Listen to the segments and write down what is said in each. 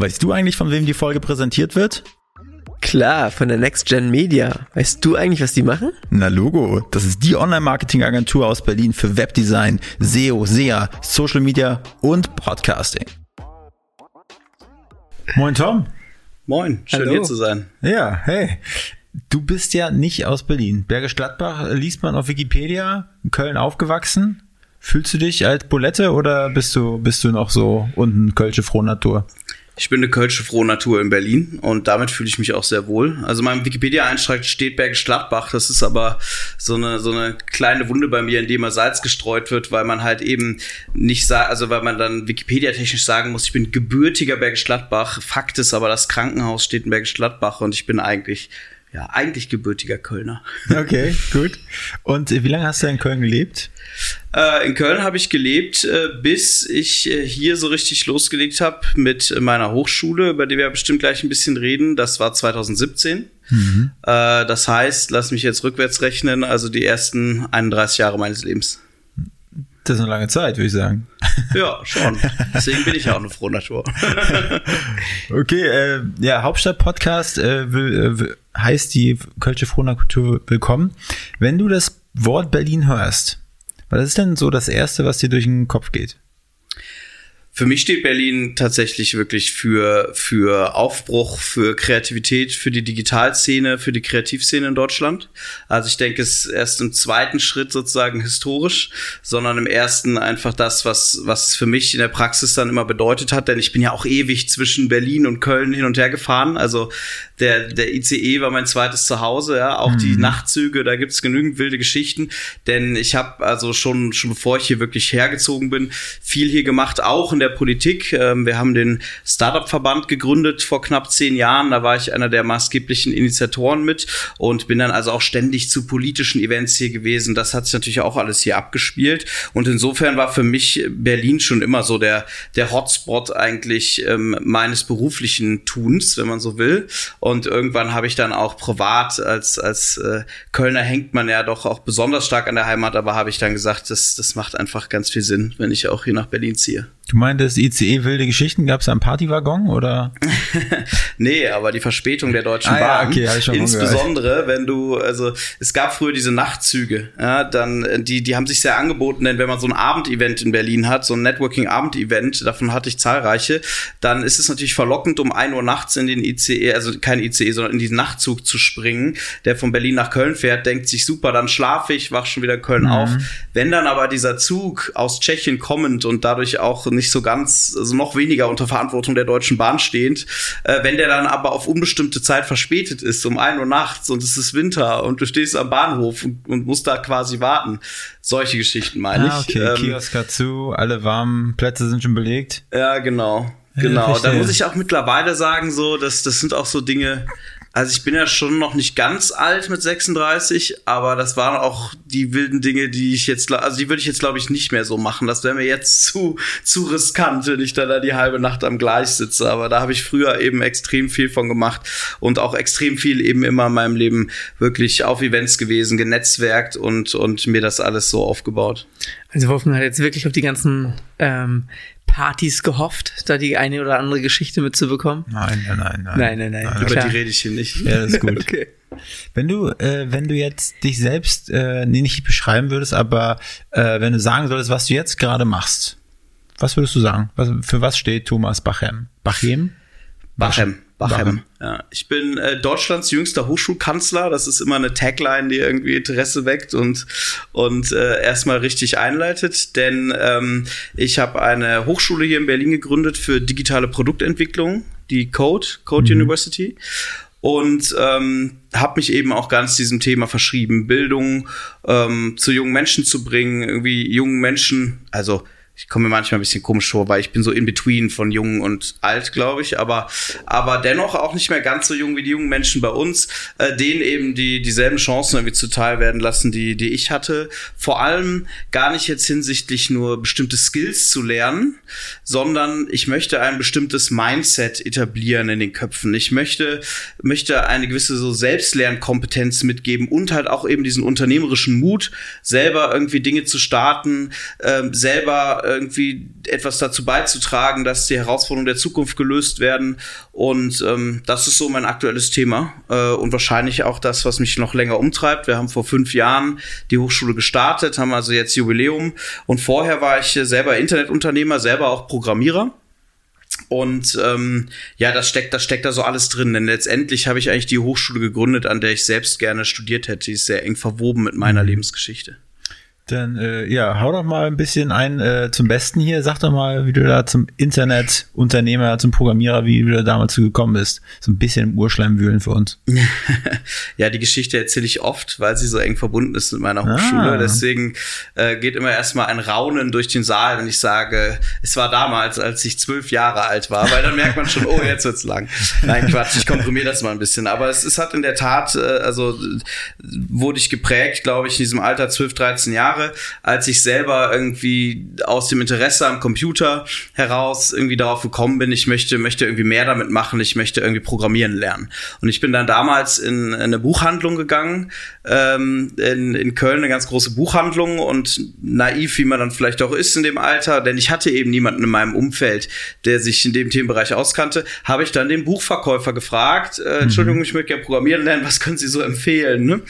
Weißt du eigentlich, von wem die Folge präsentiert wird? Klar, von der Next Gen Media. Weißt du eigentlich, was die machen? Na Logo, das ist die Online-Marketing-Agentur aus Berlin für Webdesign, SEO, SEA, Social Media und Podcasting. Moin Tom. Moin, schön Hallo. hier zu sein. Ja, hey. Du bist ja nicht aus Berlin. Bergisch Gladbach liest man auf Wikipedia, in Köln aufgewachsen. Fühlst du dich als Bulette oder bist du, bist du noch so unten Kölsche Frohnatur? Ich bin eine kölsche frohe Natur in Berlin und damit fühle ich mich auch sehr wohl. Also in meinem Wikipedia-Eintrag steht Bergisch Gladbach. Das ist aber so eine, so eine kleine Wunde bei mir, in dem mal Salz gestreut wird, weil man halt eben nicht sagt, also weil man dann Wikipedia-technisch sagen muss, ich bin gebürtiger Bergisch Gladbach. Fakt ist aber, das Krankenhaus steht in Bergisch Gladbach und ich bin eigentlich, ja, eigentlich gebürtiger Kölner. Okay, gut. Und wie lange hast du in Köln gelebt? Äh, in Köln habe ich gelebt, äh, bis ich äh, hier so richtig losgelegt habe mit meiner Hochschule, über die wir bestimmt gleich ein bisschen reden. Das war 2017. Äh, das heißt, lass mich jetzt rückwärts rechnen, also die ersten 31 Jahre meines Lebens. Das ist eine lange Zeit, würde ich sagen. Ja, schon. Deswegen bin ich ja auch eine frohe Natur. Okay, äh, ja, Hauptstadt-Podcast äh, äh, will- heißt die Kölsche Frohnatur willkommen. Wenn du das Wort Berlin hörst, was ist denn so das Erste, was dir durch den Kopf geht? Für mich steht Berlin tatsächlich wirklich für, für Aufbruch, für Kreativität, für die Digitalszene, für die Kreativszene in Deutschland. Also ich denke, es ist erst im zweiten Schritt sozusagen historisch, sondern im ersten einfach das, was, was es für mich in der Praxis dann immer bedeutet hat. Denn ich bin ja auch ewig zwischen Berlin und Köln hin und her gefahren. Also der, der ICE war mein zweites Zuhause, ja. Auch die Nachtzüge, da gibt's genügend wilde Geschichten. Denn ich habe also schon, schon bevor ich hier wirklich hergezogen bin, viel hier gemacht, auch in der Politik. Ähm, wir haben den Startup-Verband gegründet vor knapp zehn Jahren. Da war ich einer der maßgeblichen Initiatoren mit und bin dann also auch ständig zu politischen Events hier gewesen. Das hat sich natürlich auch alles hier abgespielt. Und insofern war für mich Berlin schon immer so der, der Hotspot eigentlich ähm, meines beruflichen Tuns, wenn man so will. Und irgendwann habe ich dann auch privat als, als äh, Kölner hängt man ja doch auch besonders stark an der Heimat, aber habe ich dann gesagt, das, das macht einfach ganz viel Sinn, wenn ich auch hier nach Berlin ziehe. Du meintest ICE wilde Geschichten, gab es einen Partywaggon oder? Nee, aber die Verspätung der Deutschen Ah ja, Bahn, okay, hab ich schon insbesondere wenn du, also es gab früher diese Nachtzüge, ja, dann äh, die die haben sich sehr angeboten, denn wenn man so ein Abendevent in Berlin hat, so ein Networking-Abendevent, davon hatte ich zahlreiche, dann ist es natürlich verlockend, um 1 Uhr nachts in den ICE, also kein ICE, sondern in diesen Nachtzug zu springen, der von Berlin nach Köln fährt, denkt sich super, dann schlafe ich, wach schon wieder Köln auf. Wenn dann aber dieser Zug aus Tschechien kommend und dadurch auch nicht so ganz, also noch weniger unter Verantwortung der Deutschen Bahn stehend, äh, wenn der dann aber auf unbestimmte Zeit verspätet ist, um 1 Uhr nachts und es ist Winter und du stehst am Bahnhof und, und musst da quasi warten. Solche Geschichten meine Ah, ich. okay, Ähm, Kiosk hat zu, alle warmen Plätze sind schon belegt. ja, genau. Ja, Genau. da muss ich auch mittlerweile sagen, so, dass das sind auch so Dinge. Also ich bin ja schon noch nicht ganz alt mit 36, aber das waren auch die wilden Dinge, die ich jetzt, also die würde ich jetzt glaube ich nicht mehr so machen. Das wäre mir jetzt zu zu riskant, wenn ich dann da die halbe Nacht am Gleis sitze. Aber da habe ich früher eben extrem viel von gemacht und auch extrem viel eben immer in meinem Leben wirklich auf Events gewesen, genetzwerkt und und mir das alles so aufgebaut. Also Wolfgang hat jetzt wirklich auf die ganzen ähm, Partys gehofft, da die eine oder andere Geschichte mitzubekommen. Nein, nein, nein, nein. Nein, nein, nein. Über Klar. die rede ich hier nicht. Ja, das ist gut. Okay. Wenn du, äh, wenn du jetzt dich selbst äh, nee, nicht beschreiben würdest, aber äh, wenn du sagen solltest, was du jetzt gerade machst, was würdest du sagen? Was, für was steht Thomas Bachem? Bachem? Bachem. Bachem. Ja, ich bin äh, Deutschlands jüngster Hochschulkanzler. Das ist immer eine Tagline, die irgendwie Interesse weckt und und äh, erstmal richtig einleitet. Denn ähm, ich habe eine Hochschule hier in Berlin gegründet für digitale Produktentwicklung, die Code Code University. Und ähm, habe mich eben auch ganz diesem Thema verschrieben, Bildung ähm, zu jungen Menschen zu bringen, irgendwie jungen Menschen, also ich komme mir manchmal ein bisschen komisch vor, weil ich bin so in between von jung und alt, glaube ich, aber aber dennoch auch nicht mehr ganz so jung wie die jungen Menschen bei uns, äh, denen eben die dieselben Chancen irgendwie zuteil werden lassen, die die ich hatte. Vor allem gar nicht jetzt hinsichtlich nur bestimmte Skills zu lernen, sondern ich möchte ein bestimmtes Mindset etablieren in den Köpfen. Ich möchte möchte eine gewisse so Selbstlernkompetenz mitgeben und halt auch eben diesen unternehmerischen Mut, selber irgendwie Dinge zu starten, ähm, selber irgendwie etwas dazu beizutragen, dass die Herausforderungen der Zukunft gelöst werden. Und ähm, das ist so mein aktuelles Thema äh, und wahrscheinlich auch das, was mich noch länger umtreibt. Wir haben vor fünf Jahren die Hochschule gestartet, haben also jetzt Jubiläum. Und vorher war ich selber Internetunternehmer, selber auch Programmierer. Und ähm, ja, das steckt, das steckt da so alles drin. Denn letztendlich habe ich eigentlich die Hochschule gegründet, an der ich selbst gerne studiert hätte. Die ist sehr eng verwoben mit meiner mhm. Lebensgeschichte. Dann äh, ja, hau doch mal ein bisschen ein äh, zum Besten hier. Sag doch mal, wie du da zum Internetunternehmer, zum Programmierer, wie du da damals zu gekommen bist. So ein bisschen im Urschleim wühlen für uns. ja, die Geschichte erzähle ich oft, weil sie so eng verbunden ist mit meiner Hochschule. Ah. Deswegen äh, geht immer erstmal ein Raunen durch den Saal, wenn ich sage, es war damals, als ich zwölf Jahre alt war, weil dann merkt man schon, oh, jetzt wird's lang. Nein, Quatsch, ich komprimiere das mal ein bisschen. Aber es, es hat in der Tat, äh, also wurde ich geprägt, glaube ich, in diesem Alter 12, 13 Jahre Jahre, als ich selber irgendwie aus dem Interesse am Computer heraus irgendwie darauf gekommen bin, ich möchte, möchte irgendwie mehr damit machen, ich möchte irgendwie programmieren lernen. Und ich bin dann damals in, in eine Buchhandlung gegangen, ähm, in, in Köln, eine ganz große Buchhandlung und naiv, wie man dann vielleicht auch ist in dem Alter, denn ich hatte eben niemanden in meinem Umfeld, der sich in dem Themenbereich auskannte, habe ich dann den Buchverkäufer gefragt, äh, mhm. Entschuldigung, ich möchte gerne programmieren lernen, was können Sie so empfehlen? Ne?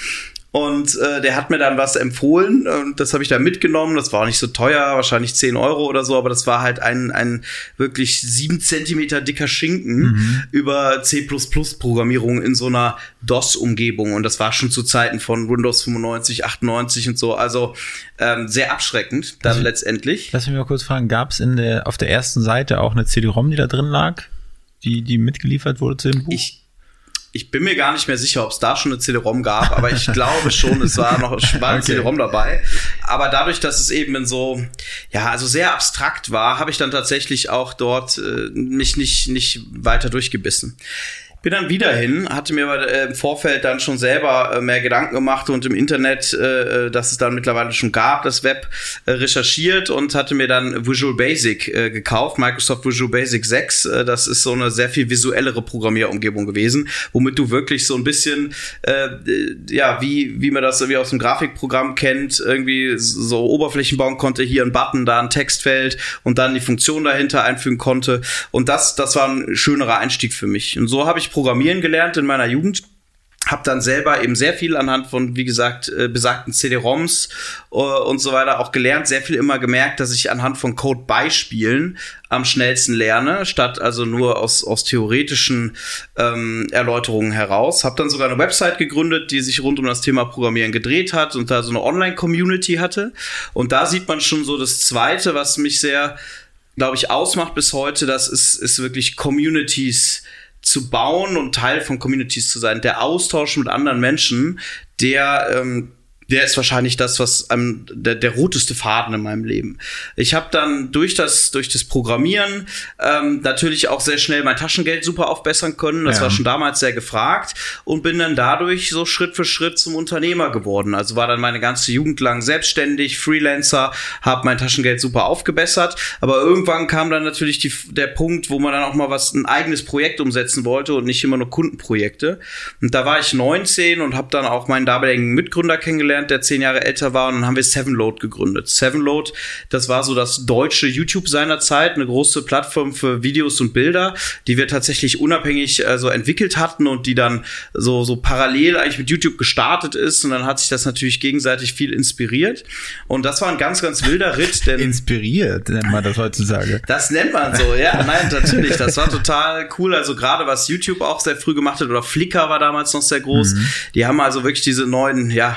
Und äh, der hat mir dann was empfohlen und das habe ich da mitgenommen. Das war auch nicht so teuer, wahrscheinlich 10 Euro oder so, aber das war halt ein, ein wirklich sieben Zentimeter dicker Schinken mhm. über C++-Programmierung in so einer DOS-Umgebung. Und das war schon zu Zeiten von Windows 95, 98 und so. Also ähm, sehr abschreckend dann also, letztendlich. Lass mich mal kurz fragen, gab es in der, auf der ersten Seite auch eine CD-ROM, die da drin lag? Die, die mitgeliefert wurde zu dem Buch? Ich ich bin mir gar nicht mehr sicher, ob es da schon eine CD-ROM gab, aber ich glaube schon, es war noch war eine okay. CD-ROM dabei. Aber dadurch, dass es eben in so, ja, also sehr abstrakt war, habe ich dann tatsächlich auch dort äh, mich nicht, nicht weiter durchgebissen. Bin dann wieder hin, hatte mir aber äh, im Vorfeld dann schon selber äh, mehr Gedanken gemacht und im Internet, äh, äh das es dann mittlerweile schon gab, das Web recherchiert und hatte mir dann Visual Basic gekauft, Microsoft Visual Basic 6. Äh, das ist so eine sehr viel visuellere Programmierumgebung gewesen, womit du wirklich so ein bisschen, ja, wie, wie man das irgendwie aus dem Grafikprogramm kennt, irgendwie so Oberflächen bauen konnte, hier ein Button, da ein Textfeld und dann die Funktion dahinter einfügen konnte. Und das, das war ein schönerer Einstieg für mich. Und so habe ich Programmieren gelernt in meiner Jugend habe dann selber eben sehr viel anhand von, wie gesagt, äh, besagten CD-ROMs äh, und so weiter auch gelernt, sehr viel immer gemerkt, dass ich anhand von Code-Beispielen am schnellsten lerne, statt also nur aus, aus theoretischen ähm, Erläuterungen heraus. Habe dann sogar eine Website gegründet, die sich rund um das Thema Programmieren gedreht hat und da so eine Online-Community hatte. Und da sieht man schon so das Zweite, was mich sehr, glaube ich, ausmacht bis heute, das ist, ist wirklich Communities zu bauen und Teil von Communities zu sein. Der Austausch mit anderen Menschen, der ähm, der ist wahrscheinlich das, was ähm, der, der roteste Faden in meinem Leben. Ich habe dann durch das, durch das Programmieren ähm, natürlich auch sehr schnell mein Taschengeld super aufbessern können. Das ja. war schon damals sehr gefragt und bin dann dadurch so Schritt für Schritt zum Unternehmer geworden. Also war dann meine ganze Jugend lang selbstständig, Freelancer, habe mein Taschengeld super aufgebessert. Aber irgendwann kam dann natürlich die, der Punkt, wo man dann auch mal was, ein eigenes Projekt umsetzen wollte und nicht immer nur Kundenprojekte. Und da war ich 19 und habe dann auch meinen damaligen Mitgründer kennengelernt kennengelernt, der zehn Jahre älter war, und dann haben wir Sevenload gegründet. Sevenload, das war so das deutsche YouTube seiner Zeit, eine große Plattform für Videos und Bilder, die wir tatsächlich unabhängig also entwickelt hatten und die dann so, so parallel eigentlich mit YouTube gestartet ist. Und dann hat sich das natürlich gegenseitig viel inspiriert. Und das war ein ganz, ganz wilder Ritt. Denn inspiriert nennt man das heutzutage. Das nennt man so, ja. Nein, natürlich. Das war total cool. Also gerade was YouTube auch sehr früh gemacht hat oder Flickr war damals noch sehr groß. Mhm. Die haben also wirklich diese neuen, ja,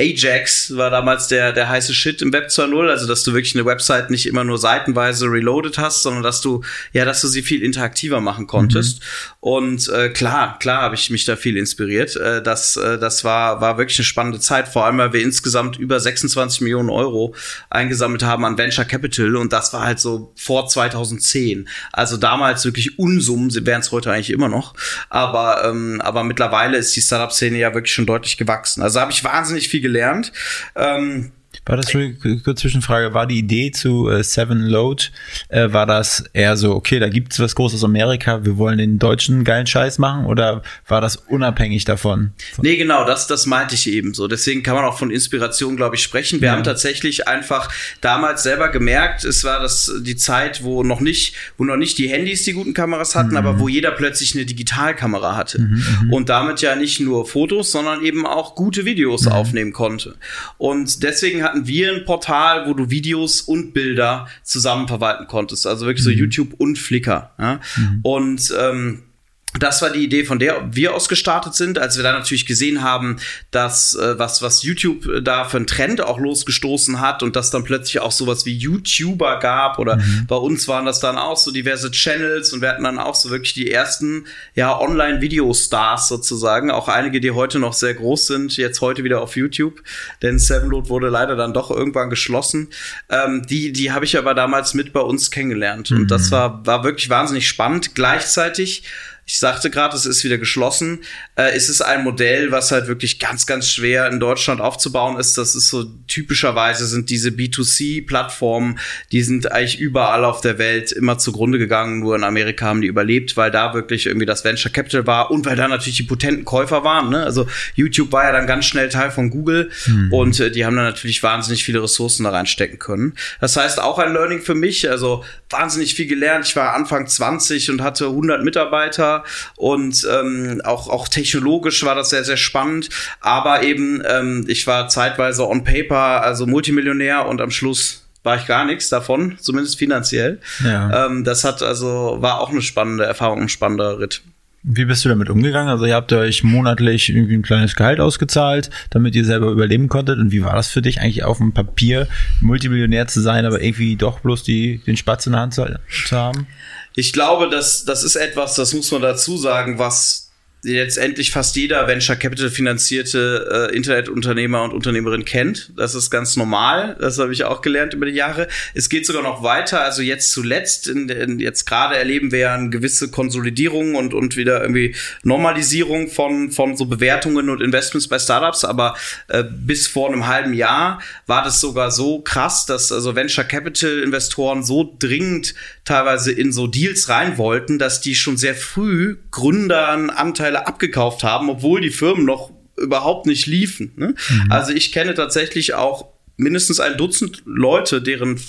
Ajax war damals der, der heiße Shit im Web 2.0, also dass du wirklich eine Website nicht immer nur seitenweise reloaded hast, sondern dass du, ja, dass du sie viel interaktiver machen konntest. Mhm. Und äh, klar, klar habe ich mich da viel inspiriert. Äh, das, äh, das war, war wirklich eine spannende Zeit, vor allem weil wir insgesamt über 26 Millionen Euro eingesammelt haben an Venture Capital und das war halt so vor 2010. Also damals wirklich Unsummen, sie wären es heute eigentlich immer noch. Aber, ähm, aber mittlerweile ist die Startup-Szene ja wirklich schon deutlich gewachsen. Also habe ich wahnsinnig viel gelernt. Ähm, War das eine kurze Zwischenfrage? War die Idee zu äh, Seven Load, äh, war das eher so, okay, da gibt's was Großes aus Amerika, wir wollen den deutschen geilen Scheiß machen oder war das unabhängig davon? Nee, genau, das, das meinte ich eben so. Deswegen kann man auch von Inspiration, glaube ich, sprechen. Wir Ja. haben tatsächlich einfach damals selber gemerkt, es war das die Zeit, wo noch nicht, wo noch nicht die Handys die guten Kameras hatten, aber wo jeder plötzlich eine Digitalkamera hatte. Und damit ja nicht nur Fotos, sondern eben auch gute Videos aufnehmen konnte. Und deswegen hatten wir ein Portal, wo du Videos und Bilder zusammen verwalten konntest. Also wirklich so YouTube und Flickr. Ja? Und ähm, das war die Idee, von der wir aus gestartet sind, als wir dann natürlich gesehen haben, dass äh, was was YouTube äh, da für einen Trend auch losgestoßen hat und dass dann plötzlich auch sowas wie YouTuber gab oder bei uns waren das dann auch so diverse Channels und wir hatten dann auch so wirklich die ersten ja Online Videostars sozusagen, auch einige, die heute noch sehr groß sind, jetzt heute wieder auf YouTube, denn Sevenload wurde leider dann doch irgendwann geschlossen. Ähm, die die habe ich aber damals mit bei uns kennengelernt und das war war wirklich wahnsinnig spannend. Gleichzeitig ich sagte gerade, es ist wieder geschlossen. Äh, es ist ein Modell, was halt wirklich ganz, ganz schwer in Deutschland aufzubauen ist. Das ist so typischerweise sind diese B2C-Plattformen, die sind eigentlich überall auf der Welt immer zugrunde gegangen. Nur in Amerika haben die überlebt, weil da wirklich irgendwie das Venture Capital war und weil da natürlich die potenten Käufer waren. Ne? Also YouTube war ja dann ganz schnell Teil von Google und äh, die haben dann natürlich wahnsinnig viele Ressourcen da reinstecken können. Das heißt auch ein Learning für mich. Also wahnsinnig viel gelernt. Ich war Anfang 20 und hatte 100 Mitarbeiter und ähm, auch, auch technologisch war das sehr, sehr spannend. Aber eben, ähm, ich war zeitweise on paper, also Multimillionär und am Schluss war ich gar nichts davon, zumindest finanziell. Ja. Ähm, das hat also, war auch eine spannende Erfahrung, ein spannender Ritt. Wie bist du damit umgegangen? Also ihr habt euch monatlich irgendwie ein kleines Gehalt ausgezahlt, damit ihr selber überleben konntet. Und wie war das für dich eigentlich auf dem Papier, Multimillionär zu sein, aber irgendwie doch bloß die, den Spatz in der Hand zu, zu haben? Ich glaube, dass das ist etwas, das muss man dazu sagen, was letztendlich fast jeder Venture Capital finanzierte äh, Internetunternehmer und Unternehmerin kennt. Das ist ganz normal. Das habe ich auch gelernt über die Jahre. Es geht sogar noch weiter. Also jetzt zuletzt, in, in, jetzt gerade erleben wir ja eine gewisse Konsolidierung und, und wieder irgendwie Normalisierung von, von so Bewertungen und Investments bei Startups. Aber äh, bis vor einem halben Jahr war das sogar so krass, dass also Venture Capital Investoren so dringend teilweise in so Deals rein wollten, dass die schon sehr früh Gründern Anteile abgekauft haben, obwohl die Firmen noch überhaupt nicht liefen. Ne? Also ich kenne tatsächlich auch mindestens ein Dutzend Leute, deren,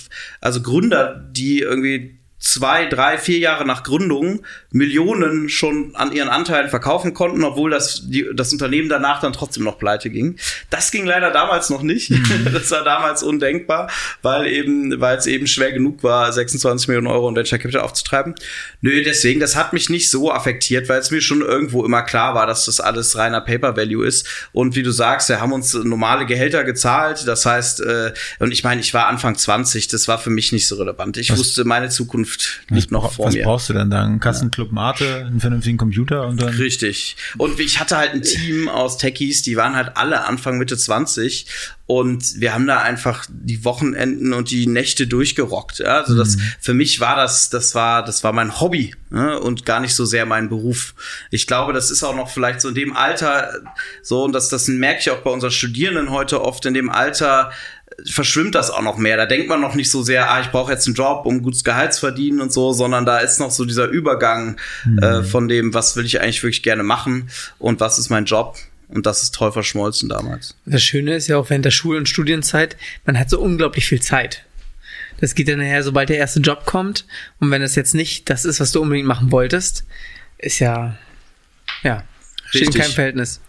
also Gründer, die irgendwie zwei, drei, vier Jahre nach Gründung Millionen schon an ihren Anteilen verkaufen konnten, obwohl das, die, das Unternehmen danach dann trotzdem noch pleite ging. Das ging leider damals noch nicht. Das war damals undenkbar, weil eben, weil es eben schwer genug war, 26 Millionen Euro in Venture Capital aufzutreiben. Nö, deswegen, das hat mich nicht so affektiert, weil es mir schon irgendwo immer klar war, dass das alles reiner Paper Value ist. Und wie du sagst, wir haben uns normale Gehälter gezahlt. Das heißt, äh, und ich meine, ich war Anfang 20, das war für mich nicht so relevant. Ich Was- wusste, meine Zukunft liegt noch vor was mir. brauchst du denn da? Einen Kassenclub Mate, einen vernünftigen Computer und dann. Richtig. Und ich hatte halt ein Team aus Techies, die waren halt alle Anfang Mitte 20 und wir haben da einfach die Wochenenden und die Nächte durchgerockt. Ja? Also das für mich war das, das war, das war mein Hobby ne? und gar nicht so sehr mein Beruf. Ich glaube, das ist auch noch vielleicht so in dem Alter so und das, das merke ich auch bei unseren Studierenden heute oft in dem Alter verschwimmt das auch noch mehr. Da denkt man noch nicht so sehr, ah, ich brauche jetzt einen Job, um gutes Gehalt zu verdienen und so, sondern da ist noch so dieser Übergang äh, von dem, was will ich eigentlich wirklich gerne machen und was ist mein Job. Und das ist toll verschmolzen damals. Das Schöne ist ja auch während der Schul- und Studienzeit, man hat so unglaublich viel Zeit. Das geht dann nachher, sobald der erste Job kommt. Und wenn das jetzt nicht das ist, was du unbedingt machen wolltest, ist ja, ja, steht in Richtig. keinem Verhältnis.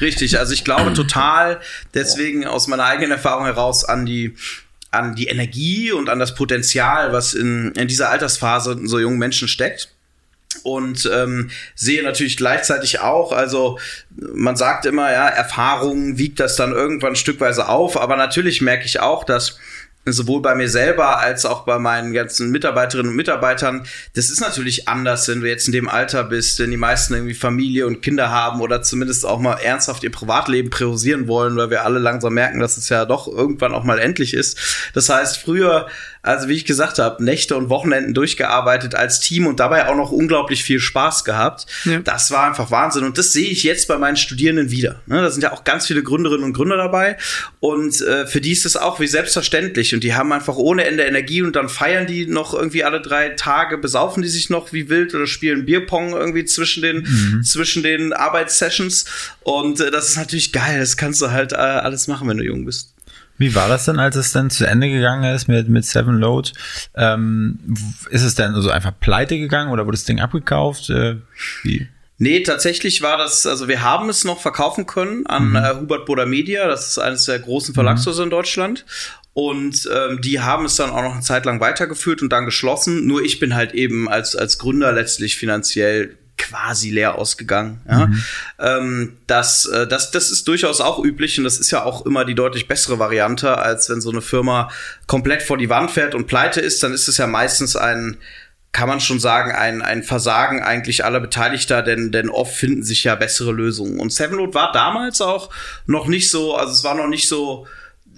Richtig, also ich glaube total, deswegen aus meiner eigenen Erfahrung heraus an die an die Energie und an das Potenzial, was in, in dieser Altersphase in so jungen Menschen steckt. Und ähm, sehe natürlich gleichzeitig auch, also man sagt immer, ja, Erfahrung wiegt das dann irgendwann stückweise auf, aber natürlich merke ich auch, dass sowohl bei mir selber als auch bei meinen ganzen Mitarbeiterinnen und Mitarbeitern, das ist natürlich anders, wenn du jetzt in dem Alter bist, wenn die meisten irgendwie Familie und Kinder haben oder zumindest auch mal ernsthaft ihr Privatleben priorisieren wollen, weil wir alle langsam merken, dass es ja doch irgendwann auch mal endlich ist. Das heißt, früher Also wie ich gesagt habe, Nächte und Wochenenden durchgearbeitet als Team und dabei auch noch unglaublich viel Spaß gehabt. Ja. Das war einfach Wahnsinn und das sehe ich jetzt bei meinen Studierenden wieder. Ne, da sind ja auch ganz viele Gründerinnen und Gründer dabei und äh, für die ist es auch wie selbstverständlich und die haben einfach ohne Ende Energie und dann feiern die noch irgendwie alle drei Tage, besaufen die sich noch wie wild oder spielen Bierpong irgendwie zwischen den mhm. zwischen den Arbeitssessions und äh, das ist natürlich geil. Das kannst du halt äh, alles machen, wenn du jung bist. Wie war das denn, als es dann zu Ende gegangen ist mit, mit Seven Load? Ähm, ist es dann so einfach pleite gegangen oder wurde das Ding abgekauft? Äh, wie? Nee, tatsächlich war das, also wir haben es noch verkaufen können an mhm. äh, Hubert Boda Media, das ist eines der großen Verlagshäuser mhm. in Deutschland. Und ähm, die haben es dann auch noch eine Zeit lang weitergeführt und dann geschlossen. Nur ich bin halt eben als, als Gründer letztlich finanziell quasi leer ausgegangen. Ja? Mhm. Ähm, das, äh, das, das ist durchaus auch üblich und das ist ja auch immer die deutlich bessere Variante, als wenn so eine Firma komplett vor die Wand fährt und pleite ist, dann ist es ja meistens ein kann man schon sagen, ein, ein Versagen eigentlich aller Beteiligter, denn, denn oft finden sich ja bessere Lösungen. Und Sevenload war damals auch noch nicht so, also es war noch nicht so,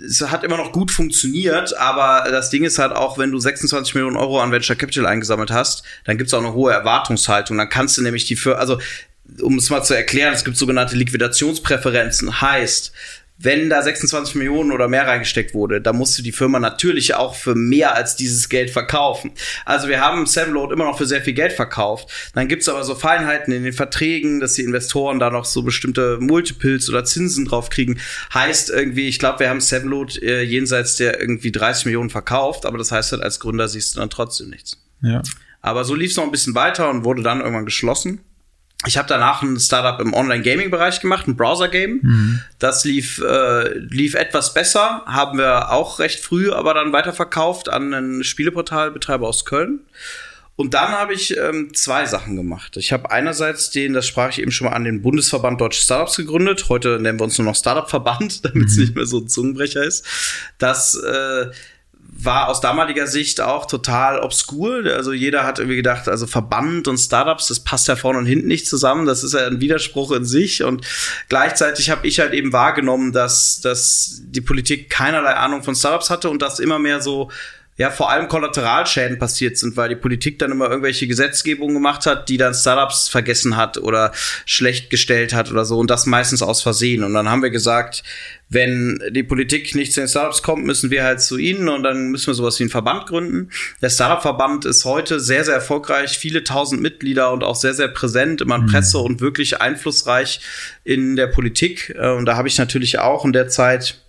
es hat immer noch gut funktioniert, aber das Ding ist halt auch, wenn du 26 Millionen Euro an Venture Capital eingesammelt hast, dann gibt es auch eine hohe Erwartungshaltung. Dann kannst du nämlich die für, also um es mal zu erklären, es gibt sogenannte Liquidationspräferenzen. Heißt, wenn da 26 Millionen oder mehr reingesteckt wurde, dann musste die Firma natürlich auch für mehr als dieses Geld verkaufen. Also wir haben Sevenload immer noch für sehr viel Geld verkauft. Dann gibt's aber so Feinheiten in den Verträgen, dass die Investoren da noch so bestimmte Multiples oder Zinsen drauf kriegen. Heißt irgendwie, ich glaube, wir haben Sevenload äh, jenseits der irgendwie 30 Millionen verkauft, aber das heißt halt, als Gründer siehst du dann trotzdem nichts. Ja. Aber so lief's noch ein bisschen weiter und wurde dann irgendwann geschlossen. Ich habe danach ein Startup im Online-Gaming-Bereich gemacht, ein Browser-Game. Mhm. Das lief, äh, lief etwas besser, haben wir auch recht früh, aber dann weiterverkauft an einen Spieleportalbetreiber aus Köln. Und dann habe ich ähm, zwei Sachen gemacht. Ich habe einerseits den, das sprach ich eben schon mal an, den Bundesverband Deutsche Startups gegründet. Heute nennen wir uns nur noch Startup-Verband, damit es mhm. nicht mehr so ein Zungenbrecher ist. Das äh, war aus damaliger Sicht auch total obskur. Also jeder hat irgendwie gedacht, also Verband und Startups, das passt ja vorne und hinten nicht zusammen. Das ist ja ein Widerspruch in sich. Und gleichzeitig habe ich halt eben wahrgenommen, dass, dass die Politik keinerlei Ahnung von Startups hatte und das immer mehr so ja vor allem Kollateralschäden passiert sind, weil die Politik dann immer irgendwelche Gesetzgebungen gemacht hat, die dann Startups vergessen hat oder schlecht gestellt hat oder so und das meistens aus Versehen. Und dann haben wir gesagt, wenn die Politik nicht zu den Startups kommt, müssen wir halt zu ihnen und dann müssen wir sowas wie einen Verband gründen. Der Startup-Verband ist heute sehr, sehr erfolgreich, viele tausend Mitglieder und auch sehr, sehr präsent immer in mhm. Presse und wirklich einflussreich in der Politik. Äh, und da habe ich natürlich auch in der Zeit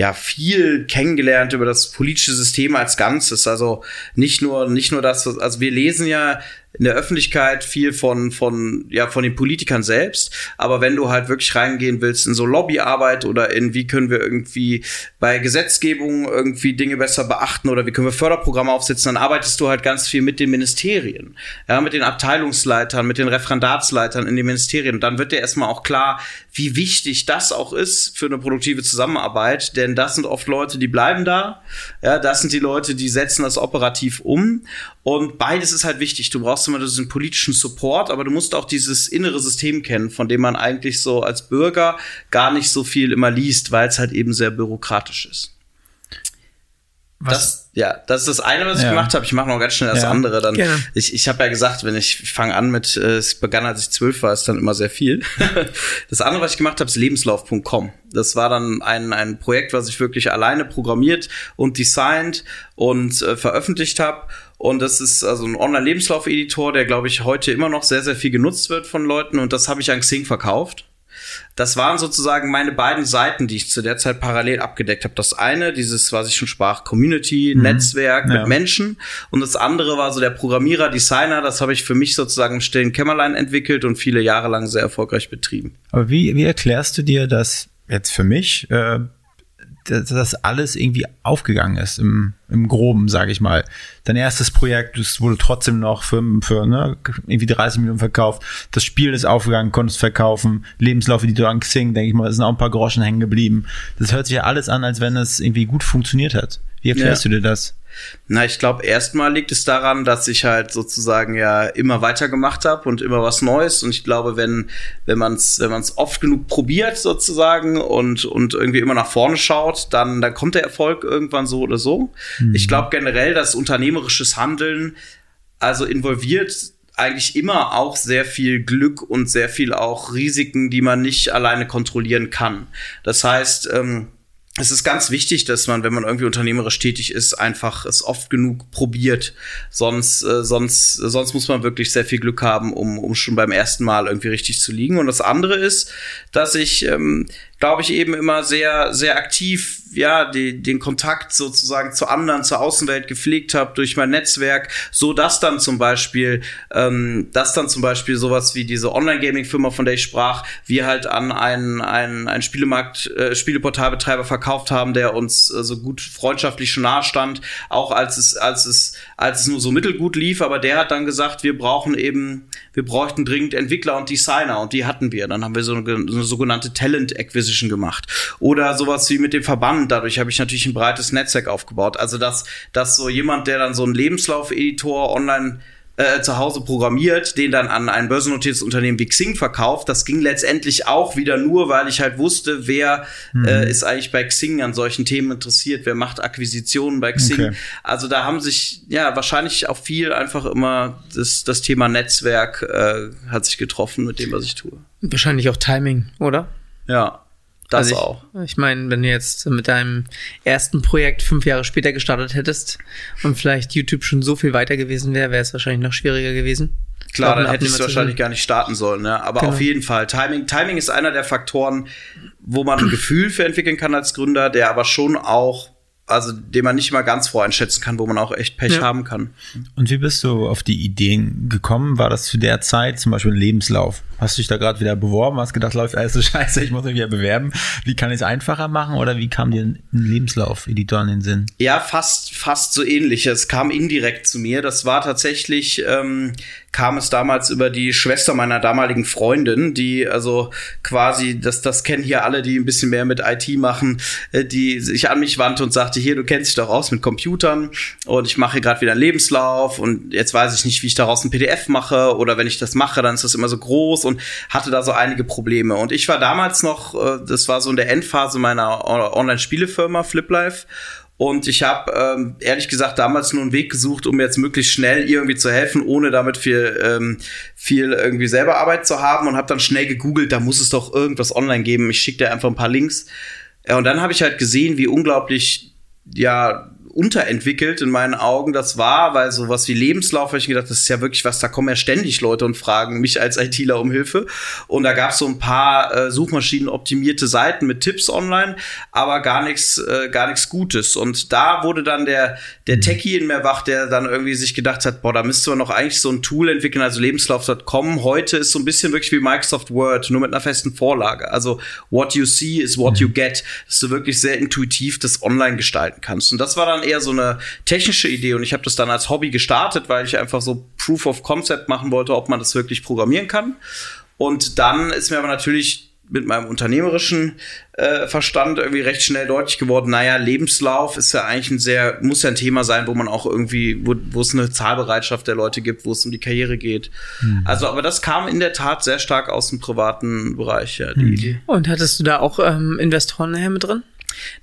ja viel kennengelernt über das politische System als Ganzes. Also nicht nur nicht nur das, also wir lesen ja in der Öffentlichkeit viel von, von, ja, von den Politikern selbst. Aber wenn du halt wirklich reingehen willst in so Lobbyarbeit oder in wie können wir irgendwie bei Gesetzgebung irgendwie Dinge besser beachten oder wie können wir Förderprogramme aufsetzen, dann arbeitest du halt ganz viel mit den Ministerien, ja, mit den Abteilungsleitern, mit den Referendatsleitern in den Ministerien. Und dann wird dir erstmal auch klar, wie wichtig das auch ist für eine produktive Zusammenarbeit, denn das sind oft Leute, die bleiben da. Ja, das sind die Leute, die setzen das operativ um. Und beides ist halt wichtig. Du brauchst immer diesen politischen Support, aber du musst auch dieses innere System kennen, von dem man eigentlich so als Bürger gar nicht so viel immer liest, weil es halt eben sehr bürokratisch ist. Was? Das, ja, das ist das eine, was ich ja. gemacht habe. Ich mache noch ganz schnell das ja. andere. Dann Gerne. ich, ich habe ja gesagt, wenn ich, ich fange an mit, äh, es begann, als ich zwölf war, ist dann immer sehr viel. das andere, was ich gemacht habe, ist lebenslauf.com. Das war dann ein, ein Projekt, was ich wirklich alleine programmiert und designt und äh, veröffentlicht habe. Und das ist also ein Online-Lebenslauf-Editor, der, glaube ich, heute immer noch sehr, sehr viel genutzt wird von Leuten. Und das habe ich an Xing verkauft. Das waren sozusagen meine beiden Seiten, die ich zu der Zeit parallel abgedeckt habe. Das eine, dieses, was ich schon sprach, Community, mhm. Netzwerk ja. mit Menschen. Und das andere war so der Programmierer, Designer. Das habe ich für mich sozusagen im stillen Kämmerlein entwickelt und viele Jahre lang sehr erfolgreich betrieben. Aber wie, wie erklärst du dir das jetzt für mich? Äh dass das alles irgendwie aufgegangen ist im, im Groben, sage ich mal. Dein erstes Projekt, das wurde trotzdem noch für, für ne, irgendwie 30 Millionen verkauft. Das Spiel ist aufgegangen, konntest verkaufen. Lebenslauf, die du an Xing, denke ich mal, sind auch ein paar Groschen hängen geblieben. Das hört sich ja alles an, als wenn es irgendwie gut funktioniert hat. Wie erklärst ja. du dir das? Na, ich glaube, erstmal liegt es daran, dass ich halt sozusagen ja immer weiter gemacht habe und immer was Neues. Und ich glaube, wenn, wenn man es wenn man's oft genug probiert sozusagen und, und irgendwie immer nach vorne schaut, dann, dann kommt der Erfolg irgendwann so oder so. Mhm. Ich glaube generell, dass unternehmerisches Handeln also involviert eigentlich immer auch sehr viel Glück und sehr viel auch Risiken, die man nicht alleine kontrollieren kann. Das heißt, ähm, es ist ganz wichtig, dass man, wenn man irgendwie unternehmerisch tätig ist, einfach es oft genug probiert. Sonst, äh, sonst, sonst muss man wirklich sehr viel Glück haben, um, um schon beim ersten Mal irgendwie richtig zu liegen. Und das andere ist, dass ich ähm, glaube ich, eben immer sehr, sehr aktiv, ja, die, den Kontakt sozusagen zu anderen, zur Außenwelt gepflegt habe durch mein Netzwerk, so dass dann zum Beispiel, ähm, dass dann zum Beispiel sowas wie diese Online-Gaming-Firma, von der ich sprach, wir halt an einen, einen, einen Spielemarkt, äh, Spieleportalbetreiber verkauft haben, der uns äh, so gut freundschaftlich schon nahe stand, auch als es, als es, als es nur so mittelgut lief, aber der hat dann gesagt, wir brauchen eben, wir bräuchten dringend Entwickler und Designer und die hatten wir. Dann haben wir so eine, so eine sogenannte Talent Acquisition gemacht. Oder sowas wie mit dem Verband. Dadurch habe ich natürlich ein breites Netzwerk aufgebaut. Also, dass, dass so jemand, der dann so einen Lebenslauf-Editor online äh, zu Hause programmiert, den dann an ein börsennotiertes Unternehmen wie Xing verkauft. Das ging letztendlich auch wieder nur, weil ich halt wusste, wer mhm. äh, ist eigentlich bei Xing an solchen Themen interessiert, wer macht Akquisitionen bei Xing. Okay. Also da haben sich ja wahrscheinlich auch viel einfach immer das, das Thema Netzwerk äh, hat sich getroffen mit dem, was ich tue. Wahrscheinlich auch Timing, oder? Ja. Das also ich, auch. Ich meine, wenn du jetzt mit deinem ersten Projekt fünf Jahre später gestartet hättest und vielleicht YouTube schon so viel weiter gewesen wäre, wäre es wahrscheinlich noch schwieriger gewesen. Klar, dann hättest du wahrscheinlich gar nicht starten sollen, ne? Aber genau. auf jeden Fall, Timing, Timing ist einer der Faktoren, wo man ein Gefühl für entwickeln kann als Gründer, der aber schon auch also den man nicht mal ganz voreinschätzen kann, wo man auch echt Pech ja. haben kann. Und wie bist du auf die Ideen gekommen? War das zu der Zeit zum Beispiel ein Lebenslauf? Hast du dich da gerade wieder beworben? Hast gedacht, läuft alles so scheiße, ich muss mich wieder bewerben. Wie kann ich es einfacher machen? Oder wie kam dir ein Lebenslauf-Editor in den Sinn? Ja, fast, fast so ähnlich. Es kam indirekt zu mir. Das war tatsächlich, ähm, kam es damals über die Schwester meiner damaligen Freundin, die also quasi, das, das kennen hier alle, die ein bisschen mehr mit IT machen, äh, die sich an mich wandte und sagte, hier, du kennst dich doch aus mit Computern und ich mache gerade wieder einen Lebenslauf und jetzt weiß ich nicht, wie ich daraus ein PDF mache oder wenn ich das mache, dann ist das immer so groß und hatte da so einige Probleme. Und ich war damals noch, äh, das war so in der Endphase meiner Online-Spielefirma FlipLife und ich habe ähm, ehrlich gesagt damals nur einen Weg gesucht, um jetzt möglichst schnell irgendwie zu helfen, ohne damit viel, ähm, viel irgendwie selber Arbeit zu haben und habe dann schnell gegoogelt, da muss es doch irgendwas online geben. Ich schicke dir einfach ein paar Links. Ja, und dann habe ich halt gesehen, wie unglaublich ja unterentwickelt in meinen Augen das war, weil sowas wie Lebenslauf, habe ich gedacht, das ist ja wirklich was, da kommen ja ständig Leute und fragen mich als ITler um Hilfe. Und da gab es so ein paar äh, Suchmaschinen-optimierte Seiten mit Tipps online, aber gar nichts, äh, gar nichts Gutes. Und da wurde dann der, der mhm. Techie in mir wach, der dann irgendwie sich gedacht hat, boah, da müsste man noch eigentlich so ein Tool entwickeln, also Lebenslauf.com. Heute ist so ein bisschen wirklich wie Microsoft Word, nur mit einer festen Vorlage. Also what you see is what you mhm. get, dass du wirklich sehr intuitiv das online gestalten kannst. Und das war dann eher so eine technische Idee und ich habe das dann als Hobby gestartet, weil ich einfach so Proof of Concept machen wollte, ob man das wirklich programmieren kann. Und dann ist mir aber natürlich mit meinem unternehmerischen äh, Verstand irgendwie recht schnell deutlich geworden, naja, Lebenslauf ist ja eigentlich ein sehr, muss ja ein Thema sein, wo man auch irgendwie, wo, wo es eine Zahlbereitschaft der Leute gibt, wo es um die Karriere geht. Mhm. Also, aber das kam in der Tat sehr stark aus dem privaten Bereich, ja, die mhm. Idee. Und hattest du da auch ähm, Investoren nachher mit drin?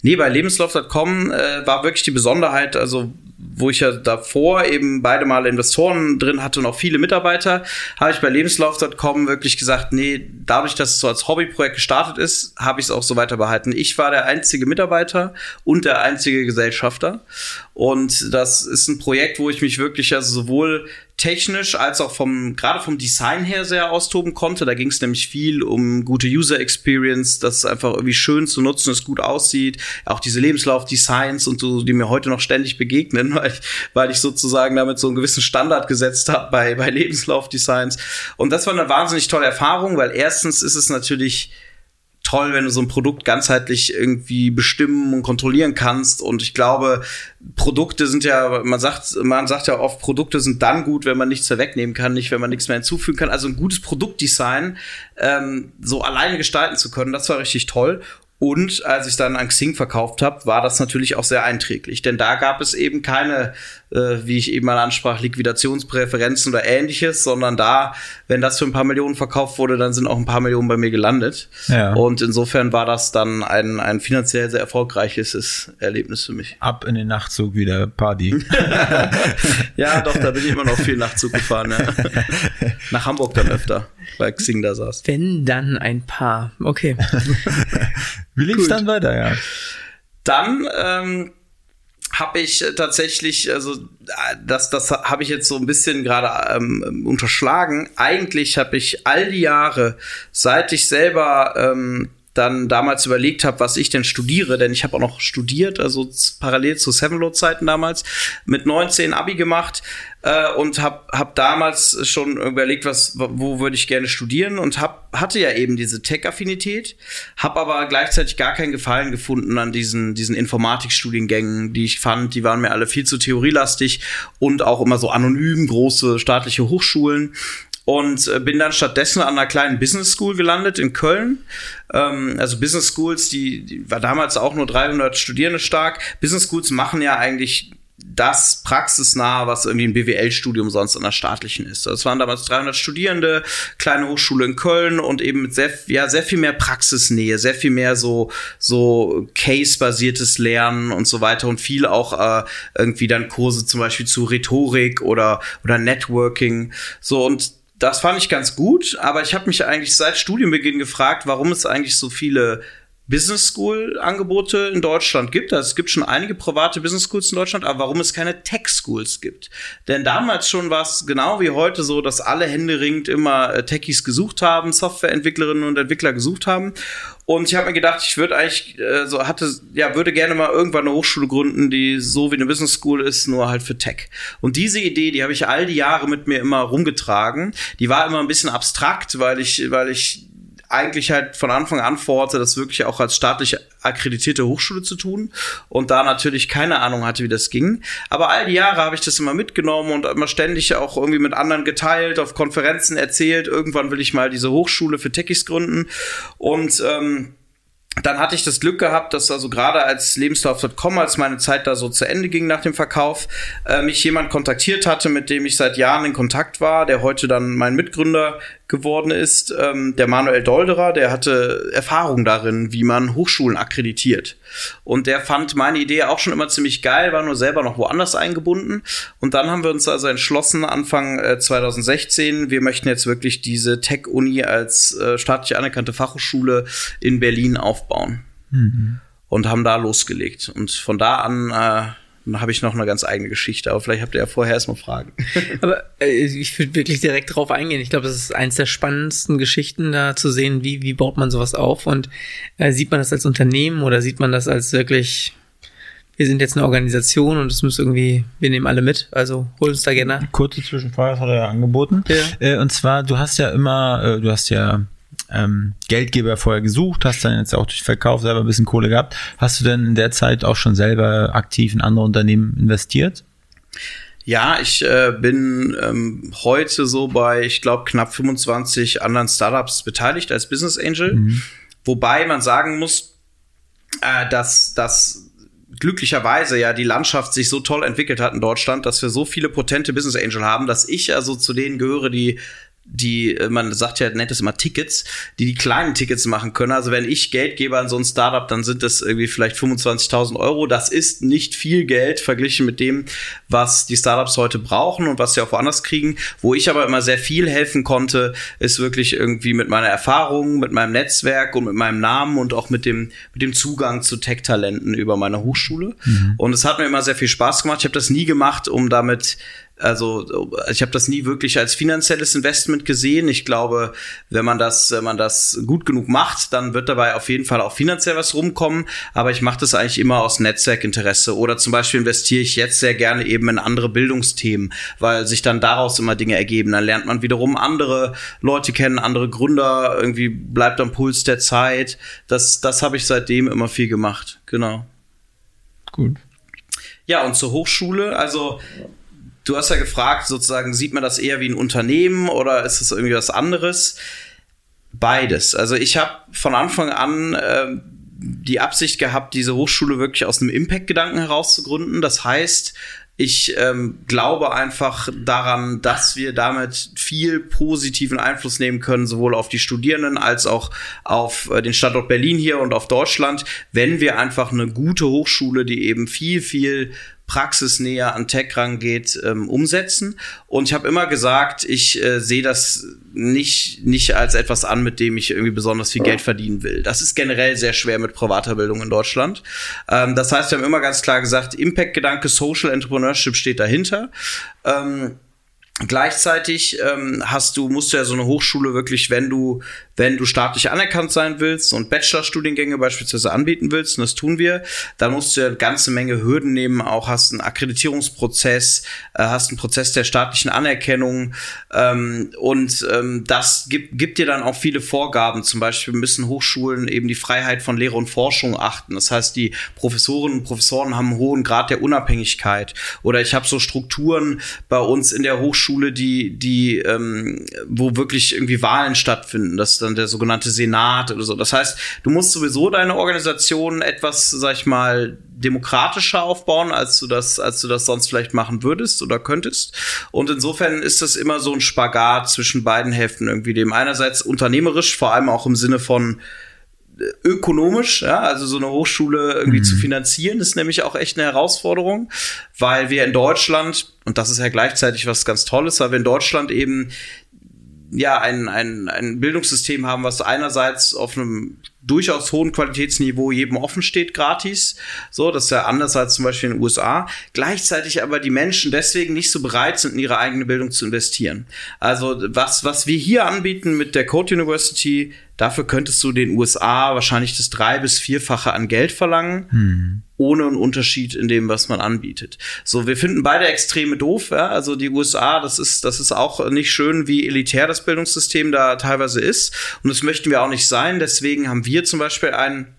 Nee, bei lebenslauf.com äh, war wirklich die Besonderheit, also wo ich ja davor eben beide Male Investoren drin hatte und auch viele Mitarbeiter, habe ich bei lebenslauf.com wirklich gesagt, nee, dadurch, dass es so als Hobbyprojekt gestartet ist, habe ich es auch so weiter behalten. Ich war der einzige Mitarbeiter und der einzige Gesellschafter. Und das ist ein Projekt, wo ich mich wirklich also sowohl technisch als auch vom, gerade vom Design her sehr austoben konnte. Da ging es nämlich viel um gute User Experience, dass es einfach irgendwie schön zu nutzen, es gut aussieht. Auch diese Lebenslauf-Designs und so, die mir heute noch ständig begegnen, weil ich, weil ich sozusagen damit so einen gewissen Standard gesetzt habe bei, bei Lebenslauf-Designs. Und das war eine wahnsinnig tolle Erfahrung, weil erstens ist es natürlich toll, wenn du so ein Produkt ganzheitlich irgendwie bestimmen und kontrollieren kannst. Und ich glaube, Produkte sind ja, man sagt, man sagt ja oft, Produkte sind dann gut, wenn man nichts mehr wegnehmen kann, nicht wenn man nichts mehr hinzufügen kann. Also ein gutes Produktdesign ähm, so alleine gestalten zu können, das war richtig toll. Und als ich dann an Xing verkauft habe, war das natürlich auch sehr einträglich. Denn da gab es eben keine, äh, wie ich eben mal ansprach, Liquidationspräferenzen oder ähnliches, sondern da, wenn das für ein paar Millionen verkauft wurde, dann sind auch ein paar Millionen bei mir gelandet. Ja. Und insofern war das dann ein, ein finanziell sehr erfolgreiches Erlebnis für mich. Ab in den Nachtzug wieder Party. ja, doch, da bin ich immer noch viel Nachtzug gefahren. Ja. Nach Hamburg dann öfter, weil Xing da saß. Wenn dann ein Paar. Okay. Wie lief's Gut. dann weiter, ja? Dann ähm, habe ich tatsächlich, also äh, das, das habe ich jetzt so ein bisschen gerade ähm, unterschlagen. Eigentlich habe ich all die Jahre, seit ich selber ähm, dann damals überlegt habe, was ich denn studiere, denn ich habe auch noch studiert, also parallel zu Sevenload-Zeiten damals, mit 19 Abi gemacht äh, und habe hab damals schon überlegt, was, wo würde ich gerne studieren und hab, hatte ja eben diese Tech-Affinität, habe aber gleichzeitig gar keinen Gefallen gefunden an diesen, diesen Informatikstudiengängen, die ich fand, die waren mir alle viel zu theorielastig und auch immer so anonym große staatliche Hochschulen und äh, bin dann stattdessen an einer kleinen Business School gelandet in Köln. Ähm, also Business Schools, die, die war damals auch nur 300 Studierende stark. Business Schools machen ja eigentlich das praxisnah, was irgendwie ein BWL-Studium sonst an der staatlichen ist. Es waren damals 300 Studierende, kleine Hochschule in Köln und eben mit sehr, ja, sehr viel mehr Praxisnähe, sehr viel mehr so, so Case-basiertes Lernen und so weiter und viel auch äh, irgendwie dann Kurse zum Beispiel zu Rhetorik oder, oder Networking. So und das fand ich ganz gut, aber ich habe mich eigentlich seit Studienbeginn gefragt, warum es eigentlich so viele Business School Angebote in Deutschland gibt. Also es gibt schon einige private Business Schools in Deutschland, aber warum es keine Tech Schools gibt. Denn damals schon war es genau wie heute so, dass alle händeringend immer äh, Techies gesucht haben, Softwareentwicklerinnen und Entwickler gesucht haben. Und ich habe mir gedacht, ich würde eigentlich äh, so hatte ja würde gerne mal irgendwann eine Hochschule gründen, die so wie eine Business School ist, nur halt für Tech. Und diese Idee, die habe ich all die Jahre mit mir immer rumgetragen. Die war immer ein bisschen abstrakt, weil ich weil ich eigentlich halt von Anfang an vorhatte, das wirklich auch als staatlich akkreditierte Hochschule zu tun und da natürlich keine Ahnung hatte, wie das ging. Aber all die Jahre habe ich das immer mitgenommen und immer ständig auch irgendwie mit anderen geteilt, auf Konferenzen erzählt. Irgendwann will ich mal diese Hochschule für Techies gründen und ähm, dann hatte ich das Glück gehabt, dass also gerade als Lebenslauf.com, als meine Zeit da so zu Ende ging nach dem Verkauf, äh, mich jemand kontaktiert hatte, mit dem ich seit Jahren in Kontakt war, der heute dann mein Mitgründer geworden ist, ähm, der Manuel Dolderer, der hatte Erfahrung darin, wie man Hochschulen akkreditiert. Und der fand meine Idee auch schon immer ziemlich geil, war nur selber noch woanders eingebunden. Und dann haben wir uns also entschlossen, Anfang äh, 2016, wir möchten jetzt wirklich diese Tech-Uni als äh, staatlich anerkannte Fachhochschule in Berlin aufbauen. Und haben da losgelegt. Und von da an äh, dann habe ich noch eine ganz eigene Geschichte, aber vielleicht habt ihr ja vorher erstmal Fragen. Aber äh, ich würde wirklich direkt drauf eingehen. Ich glaube, das ist eins der spannendsten Geschichten, da zu sehen, wie, wie baut man sowas auf und äh, sieht man das als Unternehmen oder sieht man das als wirklich, wir sind jetzt eine Organisation und es muss irgendwie, wir nehmen alle mit, also hol uns da gerne. Kurze Zwischenfrage, das hat er ja angeboten. Ja. Äh, und zwar, du hast ja immer, äh, du hast ja ähm, Geldgeber vorher gesucht, hast dann jetzt auch durch Verkauf selber ein bisschen Kohle gehabt. Hast du denn in der Zeit auch schon selber aktiv in andere Unternehmen investiert? Ja, ich äh, bin ähm, heute so bei, ich glaube, knapp 25 anderen Startups beteiligt als Business Angel. Wobei man sagen muss, äh, dass das glücklicherweise ja die Landschaft sich so toll entwickelt hat in Deutschland, dass wir so viele potente Business Angel haben, dass ich also zu denen gehöre, die die, äh, man sagt ja, nennt es immer Tickets, die die kleinen Tickets machen können. Also wenn ich Geld gebe an so ein Startup, dann sind das irgendwie vielleicht 25.000 Euro. Das ist nicht viel Geld verglichen mit dem, was die Startups heute brauchen und was sie auch woanders kriegen. Wo ich aber immer sehr viel helfen konnte, ist wirklich irgendwie mit meiner Erfahrung, mit meinem Netzwerk und mit meinem Namen und auch mit dem, mit dem Zugang zu Tech-Talenten über meine Hochschule. Und es hat mir immer sehr viel Spaß gemacht. Ich habe das nie gemacht, um damit also ich habe das nie wirklich als finanzielles Investment gesehen. Ich glaube, wenn man das, wenn man das gut genug macht, dann wird dabei auf jeden Fall auch finanziell was rumkommen. Aber ich mache das eigentlich immer aus Netzwerkinteresse. Oder zum Beispiel investiere ich jetzt sehr gerne eben in andere Bildungsthemen, weil sich dann daraus immer Dinge ergeben. Dann lernt man wiederum andere Leute kennen, andere Gründer, irgendwie bleibt am Puls der Zeit. Das, das habe ich seitdem immer viel gemacht. Genau. Gut. Ja, und zur Hochschule, also du hast ja gefragt, sozusagen, sieht man das eher wie ein Unternehmen oder ist es irgendwie was anderes? Beides. Also ich habe von Anfang an äh, die Absicht gehabt, diese Hochschule wirklich aus einem Impact-Gedanken heraus zu gründen. Das heißt, ich ähm, glaube einfach daran, dass wir damit viel positiven Einfluss nehmen können, sowohl auf die Studierenden als auch auf äh, den Standort Berlin hier und auf Deutschland, wenn wir einfach eine gute Hochschule, die eben viel, viel praxisnäher an Tech rangeht, ähm, umsetzen. Und ich habe immer gesagt, ich äh, sehe das nicht, nicht als etwas an, mit dem ich irgendwie besonders viel Geld verdienen will. Das ist generell sehr schwer mit privater Bildung in Deutschland. Ähm, das heißt, wir haben immer ganz klar gesagt, Impact-Gedanke, Social Entrepreneurship steht dahinter. Ähm, Gleichzeitig ähm, hast du, musst du ja so eine Hochschule wirklich, wenn du, wenn du staatlich anerkannt sein willst und Bachelorstudiengänge beispielsweise anbieten willst, und das tun wir, dann musst du ja eine ganze Menge Hürden nehmen, auch hast einen Akkreditierungsprozess, äh, hast einen Prozess der staatlichen Anerkennung ähm, und ähm, das gibt, gibt dir dann auch viele Vorgaben. Zum Beispiel müssen Hochschulen eben die Freiheit von Lehre und Forschung achten. Das heißt, die Professorinnen und Professoren haben einen hohen Grad der Unabhängigkeit. Oder ich habe so Strukturen bei uns in der Hochschule, Hochschule, die, die, ähm, wo wirklich irgendwie Wahlen stattfinden. Das ist dann der sogenannte Senat oder so. Das heißt, du musst sowieso deine Organisation etwas, sag ich mal, demokratischer aufbauen, als du das, als du das sonst vielleicht machen würdest oder könntest. Und insofern ist das immer so ein Spagat zwischen beiden Hälften irgendwie dem einerseits unternehmerisch, vor allem auch im Sinne von ökonomisch, ja, also so eine Hochschule irgendwie mhm. zu finanzieren, ist nämlich auch echt eine Herausforderung, weil wir in Deutschland, und das ist ja gleichzeitig was ganz Tolles, weil wir in Deutschland eben ja ein, ein, ein Bildungssystem haben, was einerseits auf einem durchaus hohen Qualitätsniveau jedem offen steht, gratis. So, das ist ja anders als zum Beispiel in den USA. Gleichzeitig aber die Menschen deswegen nicht so bereit sind, in ihre eigene Bildung zu investieren. Also was, was wir hier anbieten mit der Code University, Dafür könntest du den USA wahrscheinlich das drei- bis vierfache an Geld verlangen, hm. Ohne einen Unterschied in dem, was man anbietet. So, wir finden beide Extreme doof. Ja? Also die USA, das ist, das ist auch nicht schön, wie elitär das Bildungssystem da teilweise ist. Und das möchten wir auch nicht sein. Deswegen haben wir zum Beispiel einen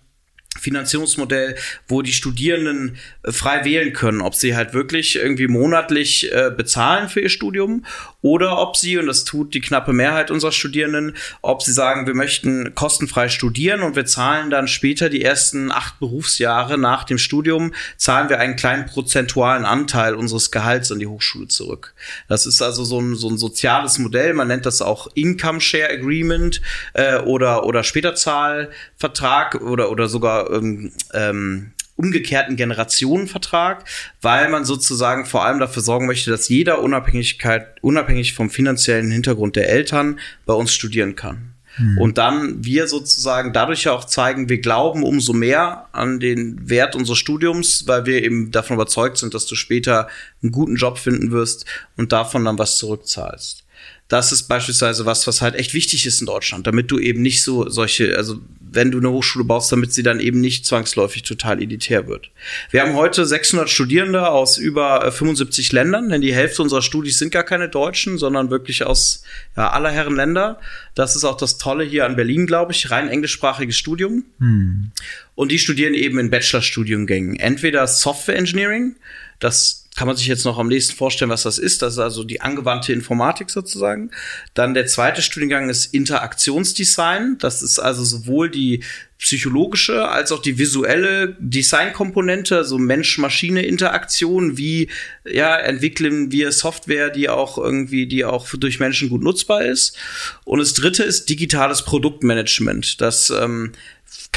Finanzierungsmodell, wo die Studierenden äh, frei wählen können, ob sie halt wirklich irgendwie monatlich äh, bezahlen für ihr Studium oder ob sie, und das tut die knappe Mehrheit unserer Studierenden, ob sie sagen, wir möchten kostenfrei studieren und wir zahlen dann später die ersten acht Berufsjahre nach dem Studium, zahlen wir einen kleinen prozentualen Anteil unseres Gehalts an die Hochschule zurück. Das ist also so ein, so ein soziales Modell, man nennt das auch Income Share Agreement äh, oder, oder Späterzahlvertrag oder, oder sogar ähm, ähm, umgekehrten Generationenvertrag, weil man sozusagen vor allem dafür sorgen möchte, dass jeder Unabhängigkeit, unabhängig vom finanziellen Hintergrund der Eltern bei uns studieren kann. Hm. Und dann wir sozusagen dadurch ja auch zeigen, wir glauben umso mehr an den Wert unseres Studiums, weil wir eben davon überzeugt sind, dass du später einen guten Job finden wirst und davon dann was zurückzahlst das ist beispielsweise was, was halt echt wichtig ist in Deutschland, damit du eben nicht so solche, also wenn du eine Hochschule baust, damit sie dann eben nicht zwangsläufig total elitär wird. Wir haben heute 600 Studierende aus über 75 äh, Ländern, denn die Hälfte unserer Studis sind gar keine Deutschen, sondern wirklich aus ja, aller Herren Länder. Das ist auch das Tolle hier an Berlin, glaube ich, rein englischsprachiges Studium. Hm. Und die studieren eben in Bachelorstudiengängen. Entweder Software Engineering, das kann man sich jetzt noch am nächsten vorstellen, was das ist. Das ist also die angewandte Informatik sozusagen. Dann der zweite Studiengang ist Interaktionsdesign. Das ist also sowohl die psychologische als auch die visuelle Designkomponente, also Mensch-Maschine-Interaktion, wie ja, entwickeln wir Software, die auch irgendwie, die auch durch Menschen gut nutzbar ist. Und das dritte ist digitales Produktmanagement. Das ähm,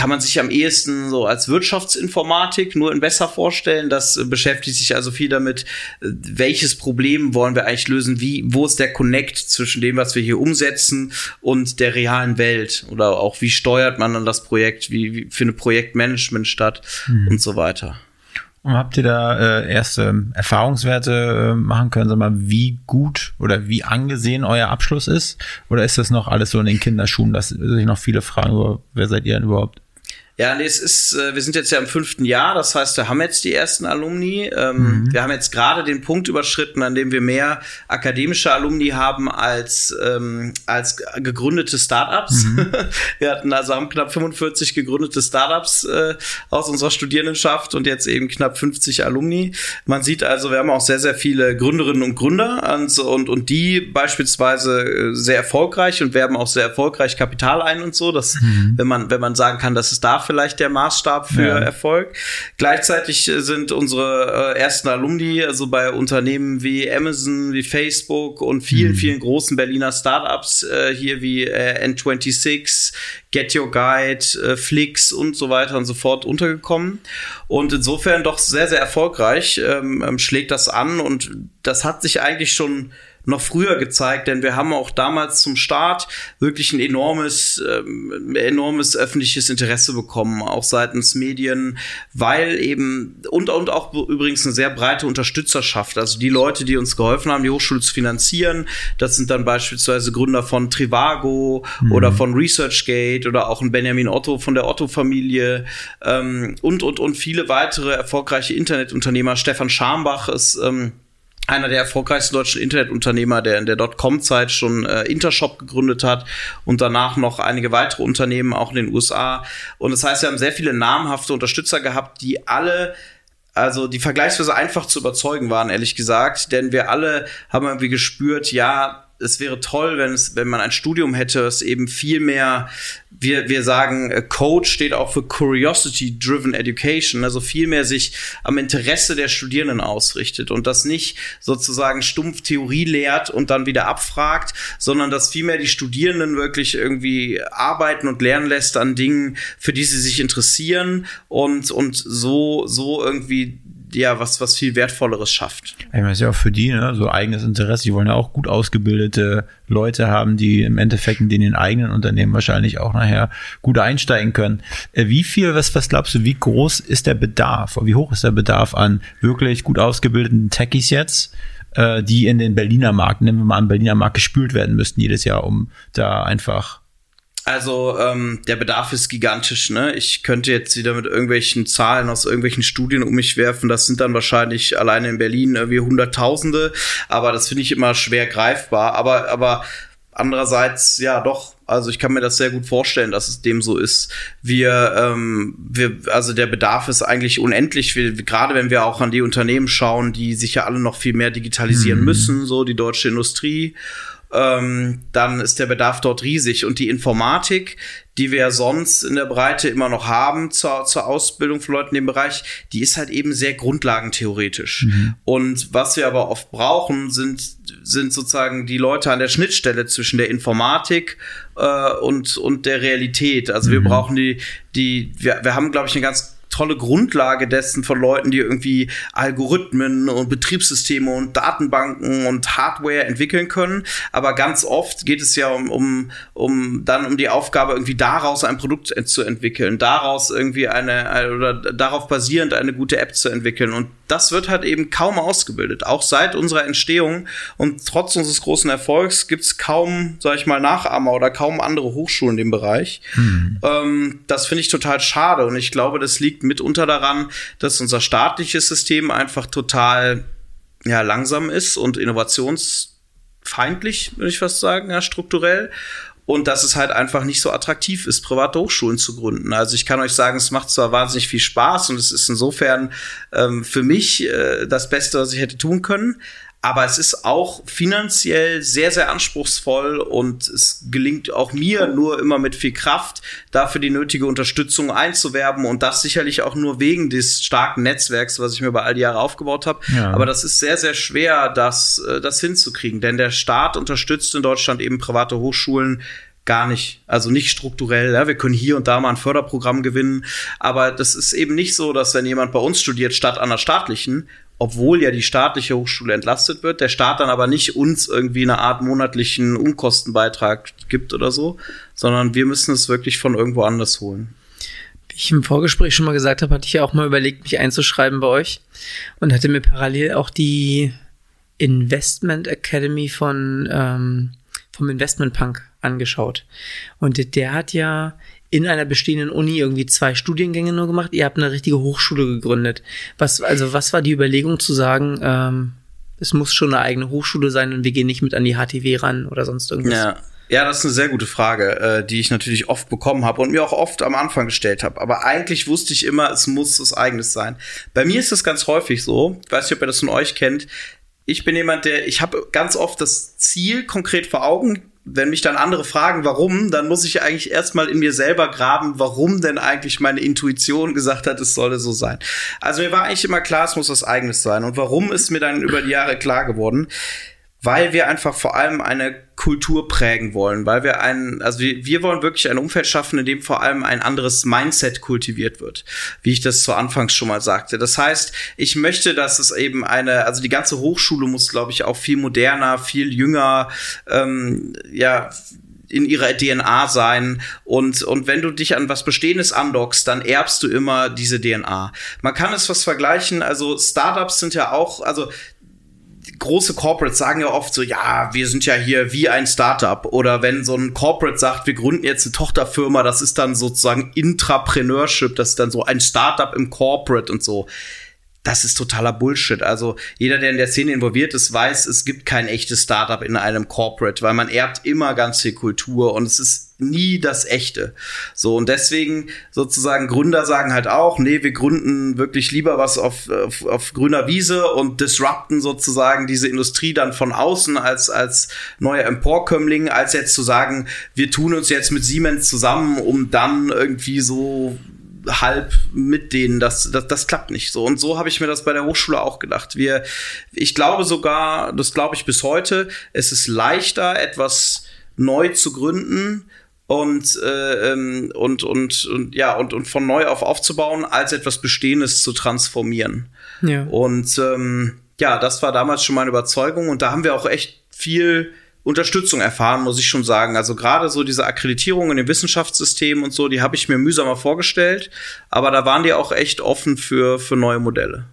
kann man sich am ehesten so als Wirtschaftsinformatik nur in besser vorstellen. Das beschäftigt sich also viel damit, welches Problem wollen wir eigentlich lösen, wie, wo ist der Connect zwischen dem, was wir hier umsetzen und der realen Welt oder auch wie steuert man dann das Projekt, wie, wie findet Projektmanagement statt hm. und so weiter. Und habt ihr da äh, erste Erfahrungswerte äh, machen können, sag mal, wie gut oder wie angesehen euer Abschluss ist? Oder ist das noch alles so in den Kinderschuhen, dass sich noch viele fragen, wer seid ihr denn überhaupt? Ja, nee, es ist, äh, wir sind jetzt ja im fünften Jahr, das heißt, wir haben jetzt die ersten Alumni. Ähm, mhm. Wir haben jetzt gerade den Punkt überschritten, an dem wir mehr akademische Alumni haben als, ähm, als gegründete Startups. Mhm. Wir hatten also haben knapp 45 gegründete Startups äh, aus unserer Studierendenschaft und jetzt eben knapp 50 Alumni. Man sieht also, wir haben auch sehr, sehr viele Gründerinnen und Gründer und, und, und die beispielsweise äh, sehr erfolgreich und werben auch sehr erfolgreich Kapital ein und so. dass, mhm. wenn man, wenn man sagen kann, dass es dafür vielleicht der Maßstab für Ja. Erfolg. Gleichzeitig äh, sind unsere äh, ersten Alumni, also bei Unternehmen wie Amazon, wie Facebook und vielen, vielen großen Berliner Startups äh, hier wie äh, N26, Get Your Guide, Flix und so weiter und so fort untergekommen. Und insofern doch sehr, sehr erfolgreich ähm, ähm, schlägt das an und das hat sich eigentlich schon noch früher gezeigt, denn wir haben auch damals zum Start wirklich ein enormes, ähm, enormes öffentliches Interesse bekommen, auch seitens Medien, weil eben und und auch übrigens eine sehr breite Unterstützerschaft, also die Leute, die uns geholfen haben, die Hochschule zu finanzieren, das sind dann beispielsweise Gründer von Trivago oder von ResearchGate oder auch ein Benjamin Otto von der Otto-Familie ähm, und und und viele weitere erfolgreiche Internetunternehmer. Stefan Schambach ist ähm, einer der erfolgreichsten deutschen Internetunternehmer, der in der Dotcom-Zeit schon äh, Intershop gegründet hat und danach noch einige weitere Unternehmen auch in den USA. Und das heißt, wir haben sehr viele namhafte Unterstützer gehabt, die alle also die vergleichsweise einfach zu überzeugen waren, ehrlich gesagt, denn wir alle haben irgendwie gespürt, ja, es wäre toll, wenn es, wenn man ein Studium hätte, es eben viel mehr, wir, wir sagen, äh, Code steht auch für Curiosity Driven Education, also viel mehr sich am Interesse der Studierenden ausrichtet und das nicht sozusagen stumpf Theorie lehrt und dann wieder abfragt, sondern dass vielmehr die Studierenden wirklich irgendwie arbeiten und lernen lässt an Dingen, für die sie sich interessieren und, und so, so irgendwie ja, was, was viel Wertvolleres schafft. Ich meine, das ist ja auch für die, ne, so eigenes Interesse. Die wollen ja auch gut ausgebildete Leute haben, die im Endeffekt in den eigenen Unternehmen wahrscheinlich auch nachher gut einsteigen können. Äh, Wie viel, was, was glaubst du, wie groß ist der Bedarf? Wie hoch ist der Bedarf an wirklich gut ausgebildeten Techies jetzt, äh, die in den Berliner Markt, nehmen wir mal an, Berliner Markt gespült werden müssten jedes Jahr, um da einfach Also ähm, der Bedarf ist gigantisch. Ne? Ich könnte jetzt wieder mit irgendwelchen Zahlen aus irgendwelchen Studien um mich werfen. Das sind dann wahrscheinlich alleine in Berlin irgendwie Hunderttausende. Aber das finde ich immer schwer greifbar. Aber aber andererseits ja doch. Also ich kann mir das sehr gut vorstellen, dass es dem so ist. Wir, ähm, wir, also der Bedarf ist eigentlich unendlich. Wir, gerade wenn wir auch an die Unternehmen schauen, die sich ja alle noch viel mehr digitalisieren müssen, so die deutsche Industrie ähm, dann ist der Bedarf dort riesig. Und die Informatik, die wir ja sonst in der Breite immer noch haben zur, zur Ausbildung von Leuten in dem Bereich, die ist halt eben sehr grundlagentheoretisch. Und was wir aber oft brauchen, sind, sind sozusagen die Leute an der Schnittstelle zwischen der Informatik äh, und, und der Realität. Also wir brauchen die, die, wir, wir haben, glaube ich, eine ganz tolle Grundlage dessen von Leuten, die irgendwie Algorithmen und Betriebssysteme und Datenbanken und Hardware entwickeln können. Aber ganz oft geht es ja um, um, um dann um die Aufgabe, irgendwie daraus ein Produkt zu entwickeln, daraus irgendwie eine, oder darauf basierend eine gute App zu entwickeln. Und das wird halt eben kaum ausgebildet. Auch seit unserer Entstehung und trotz unseres großen Erfolgs gibt es kaum, sag ich mal, Nachahmer oder kaum andere Hochschulen in dem Bereich. Ähm, das finde ich total schade und ich glaube, das liegt mitunter daran, dass unser staatliches System einfach total ja, langsam ist und innovationsfeindlich, würde ich fast sagen, ja, strukturell. Und dass es halt einfach nicht so attraktiv ist, private Hochschulen zu gründen. Also ich kann euch sagen, es macht zwar wahnsinnig viel Spaß und es ist insofern ähm, für mich äh, das Beste, was ich hätte tun können. Aber es ist auch finanziell sehr, sehr anspruchsvoll und es gelingt auch mir nur immer mit viel Kraft, dafür die nötige Unterstützung einzuwerben und das sicherlich auch nur wegen des starken Netzwerks, was ich mir über all die Jahre aufgebaut habe. Ja. Aber das ist sehr, sehr schwer, das, äh, das hinzukriegen, denn der Staat unterstützt in Deutschland eben private Hochschulen gar nicht, also nicht strukturell. Ja, wir können hier und da mal ein Förderprogramm gewinnen, aber das ist eben nicht so, dass wenn jemand bei uns studiert statt an der staatlichen, obwohl ja die staatliche Hochschule entlastet wird, der Staat dann aber nicht uns irgendwie eine Art monatlichen Unkostenbeitrag gibt oder so, sondern wir müssen es wirklich von irgendwo anders holen. Wie ich im Vorgespräch schon mal gesagt habe, hatte ich ja auch mal überlegt, mich einzuschreiben bei euch und hatte mir parallel auch die Investment Academy von ähm, vom Investment Punk angeschaut. Und der- der hat ja in einer bestehenden Uni irgendwie zwei Studiengänge nur gemacht. Ihr habt eine richtige Hochschule gegründet. Was, also was war die Überlegung zu sagen, ähm, es muss schon eine eigene Hochschule sein und wir gehen nicht mit an die HTW ran oder sonst irgendwas? Ja. Ja, das ist eine sehr gute Frage, äh, die ich natürlich oft bekommen habe und mir auch oft am Anfang gestellt habe. Aber eigentlich wusste ich immer, es muss was eigenes sein. Bei mir ist es ganz häufig so, ich weiß nicht, ob ihr das von euch kennt, ich bin jemand, der, ich habe ganz oft das Ziel konkret vor Augen, wenn mich dann andere fragen, warum, dann muss ich eigentlich erstmal in mir selber graben, warum denn eigentlich meine Intuition gesagt hat, es solle so sein. Also mir war eigentlich immer klar, es muss was eigenes sein. Und warum ist mir dann über die Jahre klar geworden? Weil wir einfach vor allem eine Kultur prägen wollen, weil wir einen, also wir, wir wollen wirklich ein Umfeld schaffen, in dem vor allem ein anderes Mindset kultiviert wird, wie ich das zu Anfangs schon mal sagte. Das heißt, ich möchte, dass es eben eine, also die ganze Hochschule muss, glaube ich, auch viel moderner, viel jünger, ähm, ja, in ihrer DNA sein und und wenn du dich an was Bestehendes andockst, dann erbst du immer diese DNA. Man kann es was vergleichen, also Startups sind ja auch, also große Corporates sagen ja oft so, ja, wir sind ja hier wie ein Startup. Oder wenn so ein Corporate sagt, wir gründen jetzt eine Tochterfirma, das ist dann sozusagen Intrapreneurship, das ist dann so ein Startup im Corporate und so. Das ist totaler Bullshit. Also jeder, der in der Szene involviert ist, weiß, es gibt kein echtes Startup in einem Corporate, weil man erbt immer ganz viel Kultur und es ist nie das echte. So und deswegen sozusagen Gründer sagen halt auch, nee, wir gründen wirklich lieber was auf, auf, auf grüner Wiese und disrupten sozusagen diese Industrie dann von außen als als neuer Emporkömmling, als jetzt zu sagen, wir tun uns jetzt mit Siemens zusammen, um dann irgendwie so halb mit denen, das, das, das klappt nicht so. Und so habe ich mir das bei der Hochschule auch gedacht. Wir, ich glaube sogar, das glaube ich bis heute, es ist leichter, etwas neu zu gründen, und, äh, ähm, und, und, und, ja, und, und von neu auf aufzubauen, als etwas Bestehendes zu transformieren. Ja. Und ähm, ja, das war damals schon meine Überzeugung und da haben wir auch echt viel Unterstützung erfahren, muss ich schon sagen. Also gerade so diese Akkreditierung in den Wissenschaftssystemen und so, die habe ich mir mühsamer vorgestellt, aber da waren die auch echt offen für, für neue Modelle.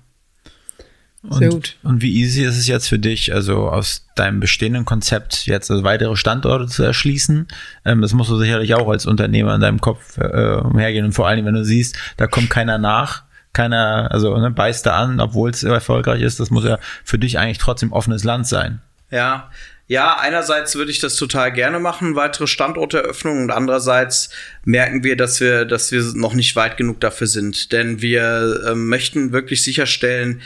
Sehr gut. Und wie easy ist es jetzt für dich, also aus deinem bestehenden Konzept jetzt also weitere Standorte zu erschließen? Ähm, das musst du sicherlich auch als Unternehmer in deinem Kopf äh, umhergehen. Und vor allem, wenn du siehst, da kommt keiner nach, keiner, also ne, beißt da an, obwohl es erfolgreich ist, das muss ja für dich eigentlich trotzdem offenes Land sein. Ja, ja, einerseits würde ich das total gerne machen, weitere Standorteröffnungen, und andererseits merken wir, dass wir, dass wir noch nicht weit genug dafür sind, denn wir äh, möchten wirklich sicherstellen,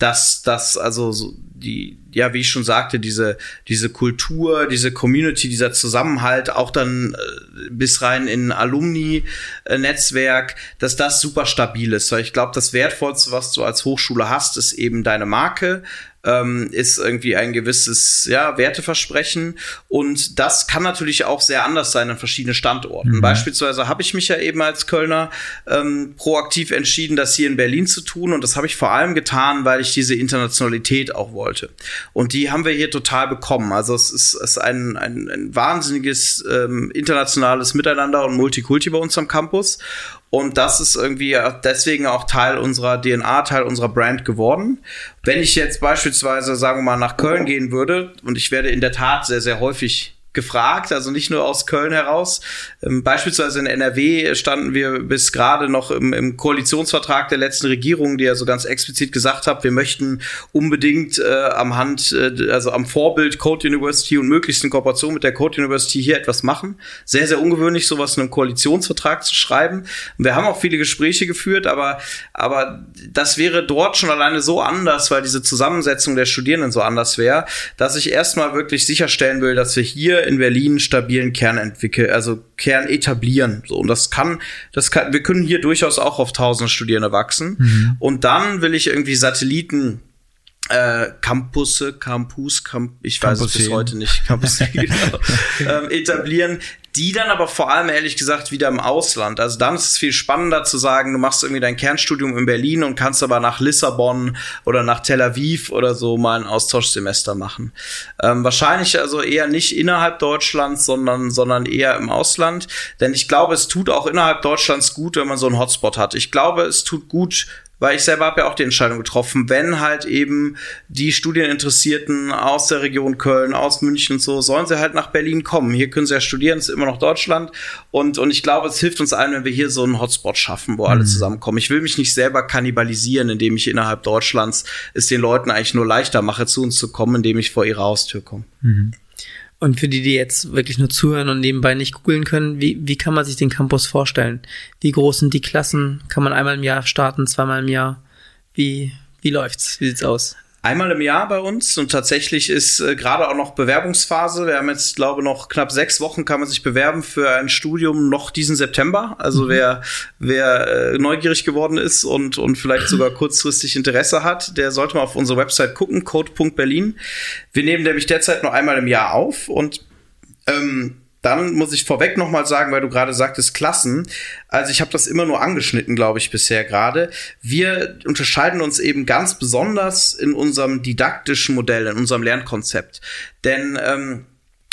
dass das also so die ja wie ich schon sagte diese diese Kultur diese Community dieser Zusammenhalt auch dann äh, bis rein in Alumni Netzwerk dass das super stabil ist. Weil ich glaube das wertvollste was du als Hochschule hast ist eben deine Marke ähm, ist irgendwie ein gewisses ja, Werteversprechen. Und das kann natürlich auch sehr anders sein an verschiedenen Standorten. Mhm. Beispielsweise habe ich mich ja eben als Kölner ähm, proaktiv entschieden, das hier in Berlin zu tun. Und das habe ich vor allem getan, weil ich diese Internationalität auch wollte. Und die haben wir hier total bekommen. Also es ist, es ist ein, ein, ein wahnsinniges ähm, internationales Miteinander und Multikulti bei uns am Campus. Und das ist irgendwie deswegen auch Teil unserer DNA, Teil unserer Brand geworden. Wenn ich jetzt beispielsweise, sagen wir mal, nach Köln gehen würde, und ich werde in der Tat sehr, sehr häufig gefragt, also nicht nur aus Köln heraus. Ähm, beispielsweise in NRW standen wir bis gerade noch im, im, Koalitionsvertrag der letzten Regierung, die ja so ganz explizit gesagt hat, wir möchten unbedingt äh, am Hand, äh, also am Vorbild Code University und möglichst in Kooperation mit der Code University hier etwas machen. Sehr, sehr ungewöhnlich, sowas in einem Koalitionsvertrag zu schreiben. Wir haben auch viele Gespräche geführt, aber, aber das wäre dort schon alleine so anders, weil diese Zusammensetzung der Studierenden so anders wäre, dass ich erstmal wirklich sicherstellen will, dass wir hier in Berlin stabilen Kern entwickeln, also Kern etablieren. So, und das kann, das kann, wir können hier durchaus auch auf tausend Studierende wachsen. Mhm. Und dann will ich irgendwie Satelliten äh, Campusse, Campus, Camp, ich weiß es bis heute nicht, Campus, genau, ähm, etablieren, die dann aber vor allem ehrlich gesagt wieder im Ausland. Also dann ist es viel spannender zu sagen, du machst irgendwie dein Kernstudium in Berlin und kannst aber nach Lissabon oder nach Tel Aviv oder so mal ein Austauschsemester machen. Ähm, wahrscheinlich also eher nicht innerhalb Deutschlands, sondern, sondern eher im Ausland. Denn ich glaube, es tut auch innerhalb Deutschlands gut, wenn man so einen Hotspot hat. Ich glaube, es tut gut, weil ich selber habe ja auch die Entscheidung getroffen, wenn halt eben die Studieninteressierten aus der Region Köln, aus München und so, sollen sie halt nach Berlin kommen. Hier können sie ja studieren, es ist immer noch Deutschland. Und, und ich glaube, es hilft uns allen, wenn wir hier so einen Hotspot schaffen, wo mhm. alle zusammenkommen. Ich will mich nicht selber kannibalisieren, indem ich innerhalb Deutschlands es den Leuten eigentlich nur leichter mache, zu uns zu kommen, indem ich vor ihre Haustür komme. Mhm. Und für die, die jetzt wirklich nur zuhören und nebenbei nicht googeln können, wie, wie kann man sich den Campus vorstellen? Wie groß sind die Klassen? Kann man einmal im Jahr starten, zweimal im Jahr? Wie, wie läuft's? Wie sieht's aus? Einmal im Jahr bei uns und tatsächlich ist äh, gerade auch noch Bewerbungsphase. Wir haben jetzt, glaube noch knapp sechs Wochen kann man sich bewerben für ein Studium noch diesen September. Also mhm. wer, wer äh, neugierig geworden ist und, und vielleicht sogar kurzfristig Interesse hat, der sollte mal auf unsere Website gucken, code.berlin. Wir nehmen nämlich derzeit nur einmal im Jahr auf und ähm, dann muss ich vorweg noch mal sagen, weil du gerade sagtest Klassen. Also ich habe das immer nur angeschnitten, glaube ich, bisher gerade. Wir unterscheiden uns eben ganz besonders in unserem didaktischen Modell, in unserem Lernkonzept. Denn ähm,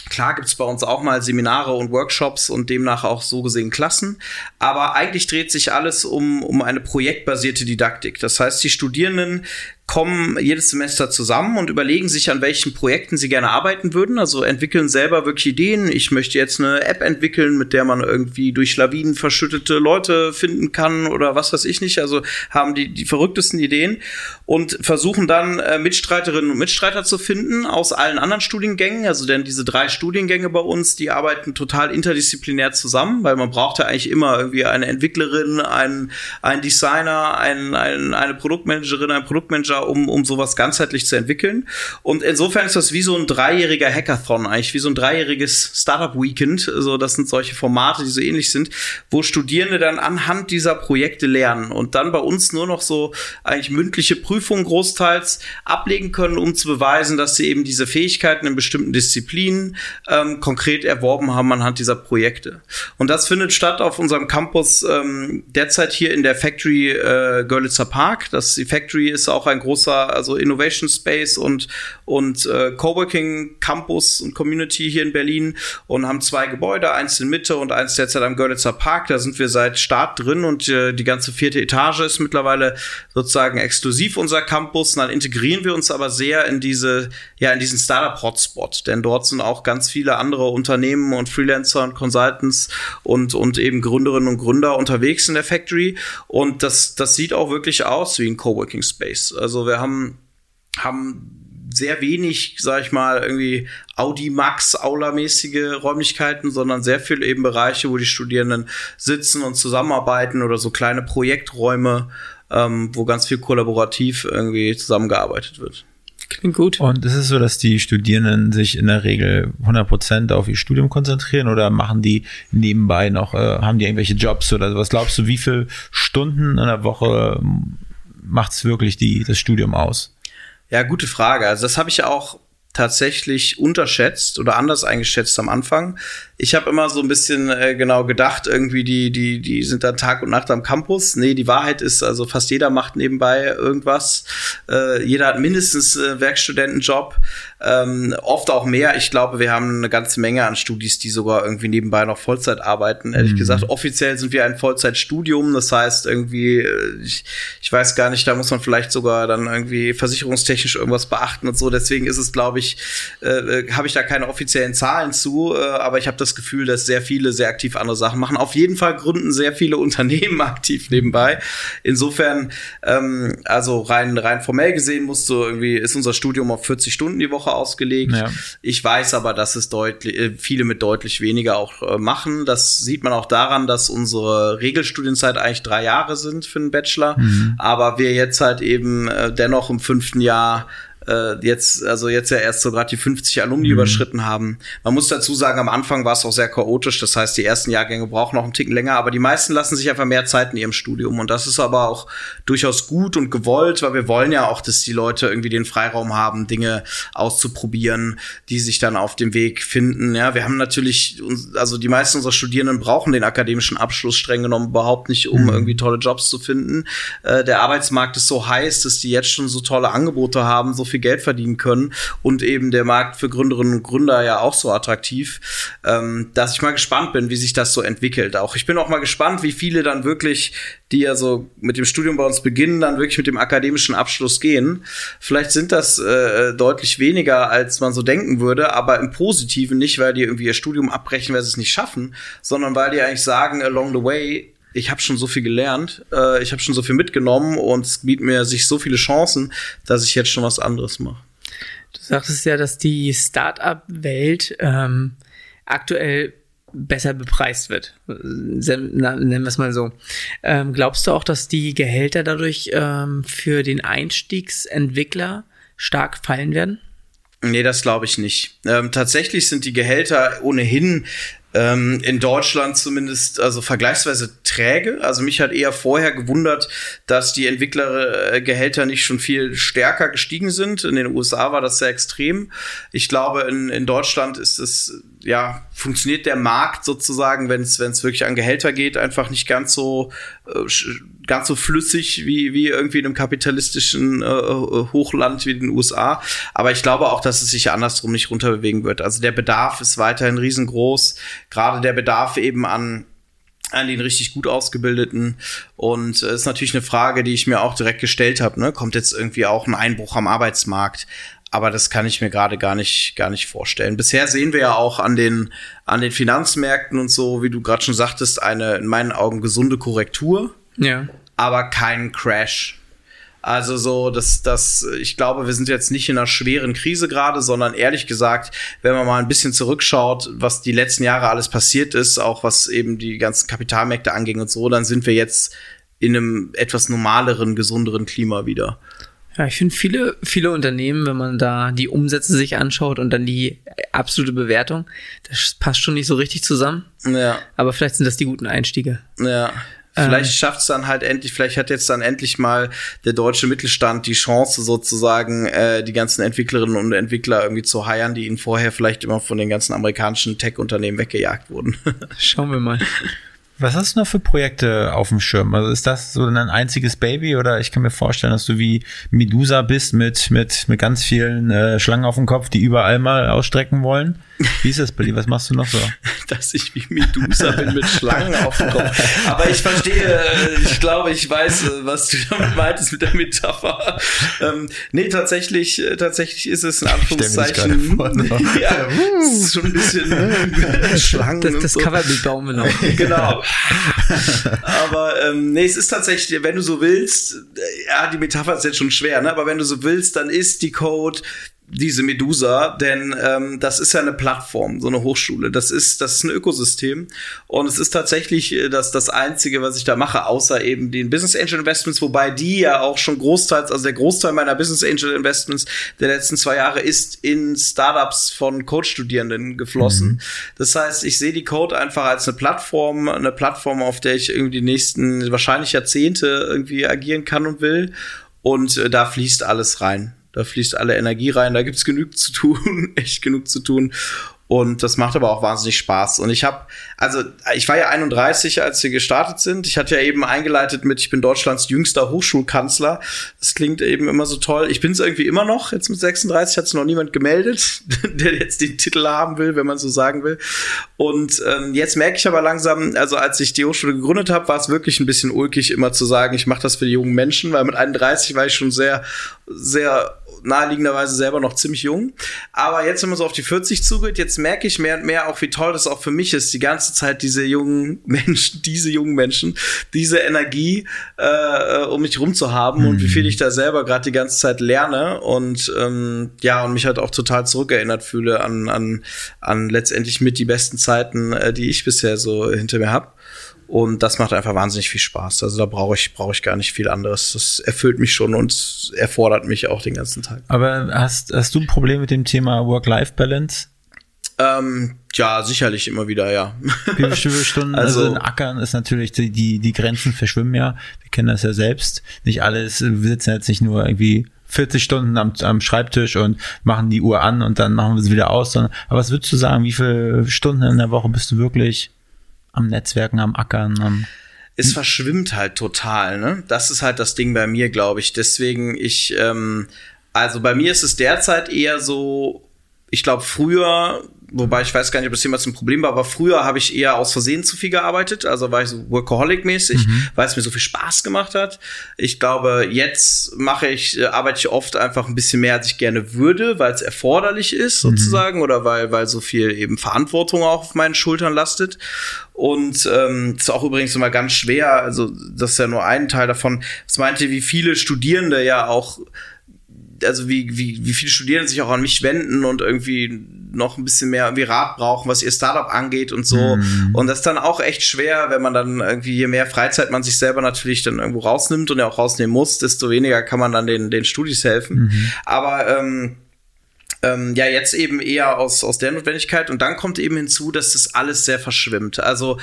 Klar gibt's bei uns auch mal Seminare und Workshops und demnach auch so gesehen Klassen, aber eigentlich dreht sich alles um, um eine projektbasierte Didaktik. Das heißt, die Studierenden kommen jedes Semester zusammen und überlegen sich, an welchen Projekten sie gerne arbeiten würden. Also entwickeln selber wirklich Ideen. Ich möchte jetzt eine App entwickeln, mit der man irgendwie durch Lawinen verschüttete Leute finden kann oder was weiß ich nicht. Also haben die, die verrücktesten Ideen und versuchen dann äh, Mitstreiterinnen und Mitstreiter zu finden aus allen anderen Studiengängen. Also denn diese drei Studiengänge bei uns, die arbeiten total interdisziplinär zusammen, weil man braucht ja eigentlich immer irgendwie eine Entwicklerin, einen, einen Designer, einen, einen, eine Produktmanagerin, einen Produktmanager um, um sowas ganzheitlich zu entwickeln. Und insofern ist das wie so ein dreijähriger Hackathon, eigentlich wie so ein dreijähriges Startup Weekend. So, das sind solche Formate, die so ähnlich sind, wo Studierende dann anhand dieser Projekte lernen und dann bei uns nur noch so eigentlich mündliche Prüfungen großteils ablegen können, um zu beweisen, dass sie eben diese Fähigkeiten in bestimmten Disziplinen ähm, konkret erworben haben anhand dieser Projekte. Und das findet statt auf unserem Campus ähm, derzeit hier in der Factory äh, Görlitzer Park. Das die Factory ist auch ein großer also Innovation Space und und äh, Coworking Campus und Community hier in Berlin und haben zwei Gebäude, eins in Mitte und eins derzeit am Görlitzer Park. Da sind wir seit Start drin und äh, die ganze vierte Etage ist mittlerweile sozusagen exklusiv unser Campus. Und dann integrieren wir uns aber sehr in diese ja in diesen Startup Hotspot, denn dort sind auch ganz viele andere Unternehmen und Freelancer und Consultants und und eben Gründerinnen und Gründer unterwegs in der Factory und das das sieht auch wirklich aus wie ein Coworking Space. Also also wir haben, haben sehr wenig, sag ich mal, irgendwie Audi Max Aula-mäßige Räumlichkeiten, sondern sehr viel eben Bereiche, wo die Studierenden sitzen und zusammenarbeiten oder so kleine Projekträume, ähm, wo ganz viel kollaborativ irgendwie zusammengearbeitet wird. Klingt gut. Und ist es so, dass die Studierenden sich in der Regel 100% auf ihr Studium konzentrieren oder machen die nebenbei noch, äh, haben die irgendwelche Jobs oder was glaubst du, wie viele Stunden in der Woche macht es wirklich die, das Studium aus? Ja, gute Frage. Also das habe ich auch tatsächlich unterschätzt oder anders eingeschätzt am Anfang. Ich habe immer so ein bisschen äh, genau gedacht, irgendwie die die die sind dann Tag und Nacht am Campus. Nee, die Wahrheit ist also fast jeder macht nebenbei irgendwas. Äh, jeder hat mindestens äh, Werkstudentenjob, ähm, oft auch mehr. Ich glaube, wir haben eine ganze Menge an Studis, die sogar irgendwie nebenbei noch Vollzeit arbeiten. Ehrlich mhm. gesagt, offiziell sind wir ein Vollzeitstudium. Das heißt irgendwie, äh, ich, ich weiß gar nicht, da muss man vielleicht sogar dann irgendwie versicherungstechnisch irgendwas beachten und so. Deswegen ist es, glaube ich, äh, äh habe ich da keine offiziellen Zahlen zu, äh, aber ich habe das das Gefühl, dass sehr viele sehr aktiv andere Sachen machen. Auf jeden Fall gründen sehr viele Unternehmen aktiv nebenbei. Insofern, ähm, also rein, rein formell gesehen musst du irgendwie, ist unser Studium auf 40 Stunden die Woche ausgelegt. Ja. Ich weiß aber, dass es deutlich, äh, viele mit deutlich weniger auch äh, machen. Das sieht man auch daran, dass unsere Regelstudienzeit eigentlich drei Jahre sind für einen Bachelor. Mhm. Aber wir jetzt halt eben äh, dennoch im fünften Jahr äh, jetzt, also jetzt ja erst so gerade die 50 Alumni mhm. überschritten haben. Man muss dazu sagen, am Anfang war es auch sehr chaotisch. Das heißt, die ersten Jahrgänge brauchen noch einen Ticken länger, aber die meisten lassen sich einfach mehr Zeit in ihrem Studium. Und das ist aber auch durchaus gut und gewollt, weil wir wollen ja auch, dass die Leute irgendwie den Freiraum haben, Dinge auszuprobieren, die sich dann auf dem Weg finden. Ja, wir haben natürlich, also die meisten unserer Studierenden brauchen den akademischen Abschluss streng genommen überhaupt nicht, um mhm. irgendwie tolle Jobs zu finden. Äh, der Arbeitsmarkt ist so heiß, dass die jetzt schon so tolle Angebote haben, so viel viel Geld verdienen können und eben der Markt für Gründerinnen und Gründer ja auch so attraktiv, ähm, dass ich mal gespannt bin, wie sich das so entwickelt. Auch ich bin auch mal gespannt, wie viele dann wirklich, die ja so mit dem Studium bei uns beginnen, dann wirklich mit dem akademischen Abschluss gehen. Vielleicht sind das äh, deutlich weniger, als man so denken würde, aber im Positiven nicht, weil die irgendwie ihr Studium abbrechen, weil sie es nicht schaffen, sondern weil die eigentlich sagen, along the way, ich habe schon so viel gelernt, äh, ich habe schon so viel mitgenommen und es bietet mir sich so viele Chancen, dass ich jetzt schon was anderes mache. Du sagtest ja, dass die Start-up-Welt ähm, aktuell besser bepreist wird. Nennen wir es mal so. Ähm, glaubst du auch, dass die Gehälter dadurch ähm, für den Einstiegsentwickler stark fallen werden? Nee, das glaube ich nicht. Ähm, tatsächlich sind die Gehälter ohnehin ähm, in Deutschland zumindest also vergleichsweise träge. Also mich hat eher vorher gewundert, dass die Entwicklergehälter nicht schon viel stärker gestiegen sind. In den USA war das sehr extrem. Ich glaube, in, in Deutschland ist es ja, funktioniert der Markt sozusagen, wenn es wirklich an Gehälter geht, einfach nicht ganz so äh, ganz so flüssig wie wie irgendwie in einem kapitalistischen äh, äh Hochland wie den USA. Aber ich glaube auch, dass es sich andersrum nicht runterbewegen wird. Also der Bedarf ist weiterhin riesengroß. Gerade der Bedarf eben an an den richtig gut ausgebildeten. Und es äh, ist natürlich eine Frage, die ich mir auch direkt gestellt habe. Ne? Kommt jetzt irgendwie auch ein Einbruch am Arbeitsmarkt? Aber das kann ich mir gerade gar nicht, gar nicht vorstellen. Bisher sehen wir ja auch an den, an den Finanzmärkten und so, wie du gerade schon sagtest, eine in meinen Augen gesunde Korrektur. Ja. Aber keinen Crash. Also so, dass das, ich glaube, wir sind jetzt nicht in einer schweren Krise gerade, sondern ehrlich gesagt, wenn man mal ein bisschen zurückschaut, was die letzten Jahre alles passiert ist, auch was eben die ganzen Kapitalmärkte anging und so, dann sind wir jetzt in einem etwas normaleren, gesunderen Klima wieder. Ja, ich finde viele, viele Unternehmen, wenn man da die Umsätze sich anschaut und dann die absolute Bewertung, das passt schon nicht so richtig zusammen. Ja. Aber vielleicht sind das die guten Einstiege. Ja. Vielleicht ähm. schafft es dann halt endlich, vielleicht hat jetzt dann endlich mal der deutsche Mittelstand die Chance sozusagen, äh, die ganzen Entwicklerinnen und Entwickler irgendwie zu heiern, die ihnen vorher vielleicht immer von den ganzen amerikanischen Tech-Unternehmen weggejagt wurden. Schauen wir mal. Was hast du noch für Projekte auf dem Schirm? Also ist das so ein einziges Baby oder ich kann mir vorstellen, dass du wie Medusa bist mit, mit, mit ganz vielen äh, Schlangen auf dem Kopf, die überall mal ausstrecken wollen? Wie ist das, Billy? Was machst du noch so? Dass ich wie Medusa bin mit Schlangen auf dem Kopf. Aber ich verstehe, ich glaube, ich weiß, was du damit meintest mit der Metapher. Ähm, nee, tatsächlich, tatsächlich ist es in Anführungszeichen. Vor, ja, ist schon ein bisschen Schlangen. Das, das so. Coverbild bauen wir noch. genau. Aber ähm, nee, es ist tatsächlich, wenn du so willst, ja, die Metapher ist jetzt schon schwer, ne? aber wenn du so willst, dann ist die Code diese Medusa, denn ähm, das ist ja eine Plattform, so eine Hochschule. Das ist, das ist ein Ökosystem und es ist tatsächlich äh, das, das Einzige, was ich da mache, außer eben den Business Angel Investments, wobei die ja auch schon großteils, also der Großteil meiner Business Angel Investments der letzten zwei Jahre ist in Startups von Code-Studierenden geflossen. Mhm. Das heißt, ich sehe die Code einfach als eine Plattform, eine Plattform, auf der ich irgendwie die nächsten wahrscheinlich Jahrzehnte irgendwie agieren kann und will. Und äh, da fließt alles rein. Da fließt alle Energie rein, da gibt's genug zu tun, echt genug zu tun. Und das macht aber auch wahnsinnig Spaß. Und ich habe, also ich war ja 31, als wir gestartet sind. Ich hatte ja eben eingeleitet mit, ich bin Deutschlands jüngster Hochschulkanzler. Das klingt eben immer so toll. Ich bin es irgendwie immer noch. Jetzt mit 36 hat es noch niemand gemeldet, der jetzt den Titel haben will, wenn man so sagen will. Und ähm, jetzt merke ich aber langsam, also als ich die Hochschule gegründet habe, war es wirklich ein bisschen ulkig, immer zu sagen, ich mache das für die jungen Menschen, weil mit 31 war ich schon sehr, sehr naheliegenderweise selber noch ziemlich jung. Aber jetzt, wenn man so auf die 40 zugeht, jetzt merke ich mehr und mehr auch, wie toll das auch für mich ist, die ganze Zeit diese jungen Menschen, diese jungen Menschen, diese Energie äh, um mich rum zu haben mhm. und wie viel mhm. ich da selber gerade die ganze Zeit lerne und ähm, ja, und mich halt auch total zurückerinnert fühle an, an, an letztendlich mit die besten Zeiten, äh, die ich bisher so hinter mir habe. Und das macht einfach wahnsinnig viel Spaß. Also da brauche ich, brauche ich gar nicht viel anderes. Das erfüllt mich schon und erfordert mich auch den ganzen Tag. Aber hast, hast du ein Problem mit dem Thema Work-Life-Balance? Ähm, ja, sicherlich immer wieder, ja. Wie viele Stunden? Also, also in Ackern ist natürlich, die, die, die Grenzen verschwimmen ja. Wir kennen das ja selbst. Nicht alles, wir sitzen jetzt nicht nur irgendwie 40 Stunden am, am Schreibtisch und machen die Uhr an und dann machen wir sie wieder aus, sondern, aber was würdest du sagen, wie viele Stunden in der Woche bist du wirklich am Netzwerken, am Ackern, am es verschwimmt halt total, ne? Das ist halt das Ding bei mir, glaube ich. Deswegen, ich, ähm, also bei mir ist es derzeit eher so, ich glaube, früher wobei ich weiß gar nicht, ob das jemals ein Problem war, aber früher habe ich eher aus Versehen zu viel gearbeitet, also war ich so Workaholic-mäßig, mhm. weil es mir so viel Spaß gemacht hat. Ich glaube, jetzt mache ich, äh, arbeite ich oft einfach ein bisschen mehr, als ich gerne würde, weil es erforderlich ist, mhm. sozusagen, oder weil, weil so viel eben Verantwortung auch auf meinen Schultern lastet. Und ähm, ist auch übrigens immer ganz schwer, also das ist ja nur ein Teil davon. Das meinte, wie viele Studierende ja auch also wie, wie, wie viele Studierende sich auch an mich wenden und irgendwie noch ein bisschen mehr irgendwie Rat brauchen, was ihr Startup angeht und so. Mhm. Und das ist dann auch echt schwer, wenn man dann irgendwie, je mehr Freizeit man sich selber natürlich dann irgendwo rausnimmt und ja auch rausnehmen muss, desto weniger kann man dann den, den Studis helfen. Mhm. Aber ähm, ähm, ja, jetzt eben eher aus, aus der Notwendigkeit. Und dann kommt eben hinzu, dass das alles sehr verschwimmt. Also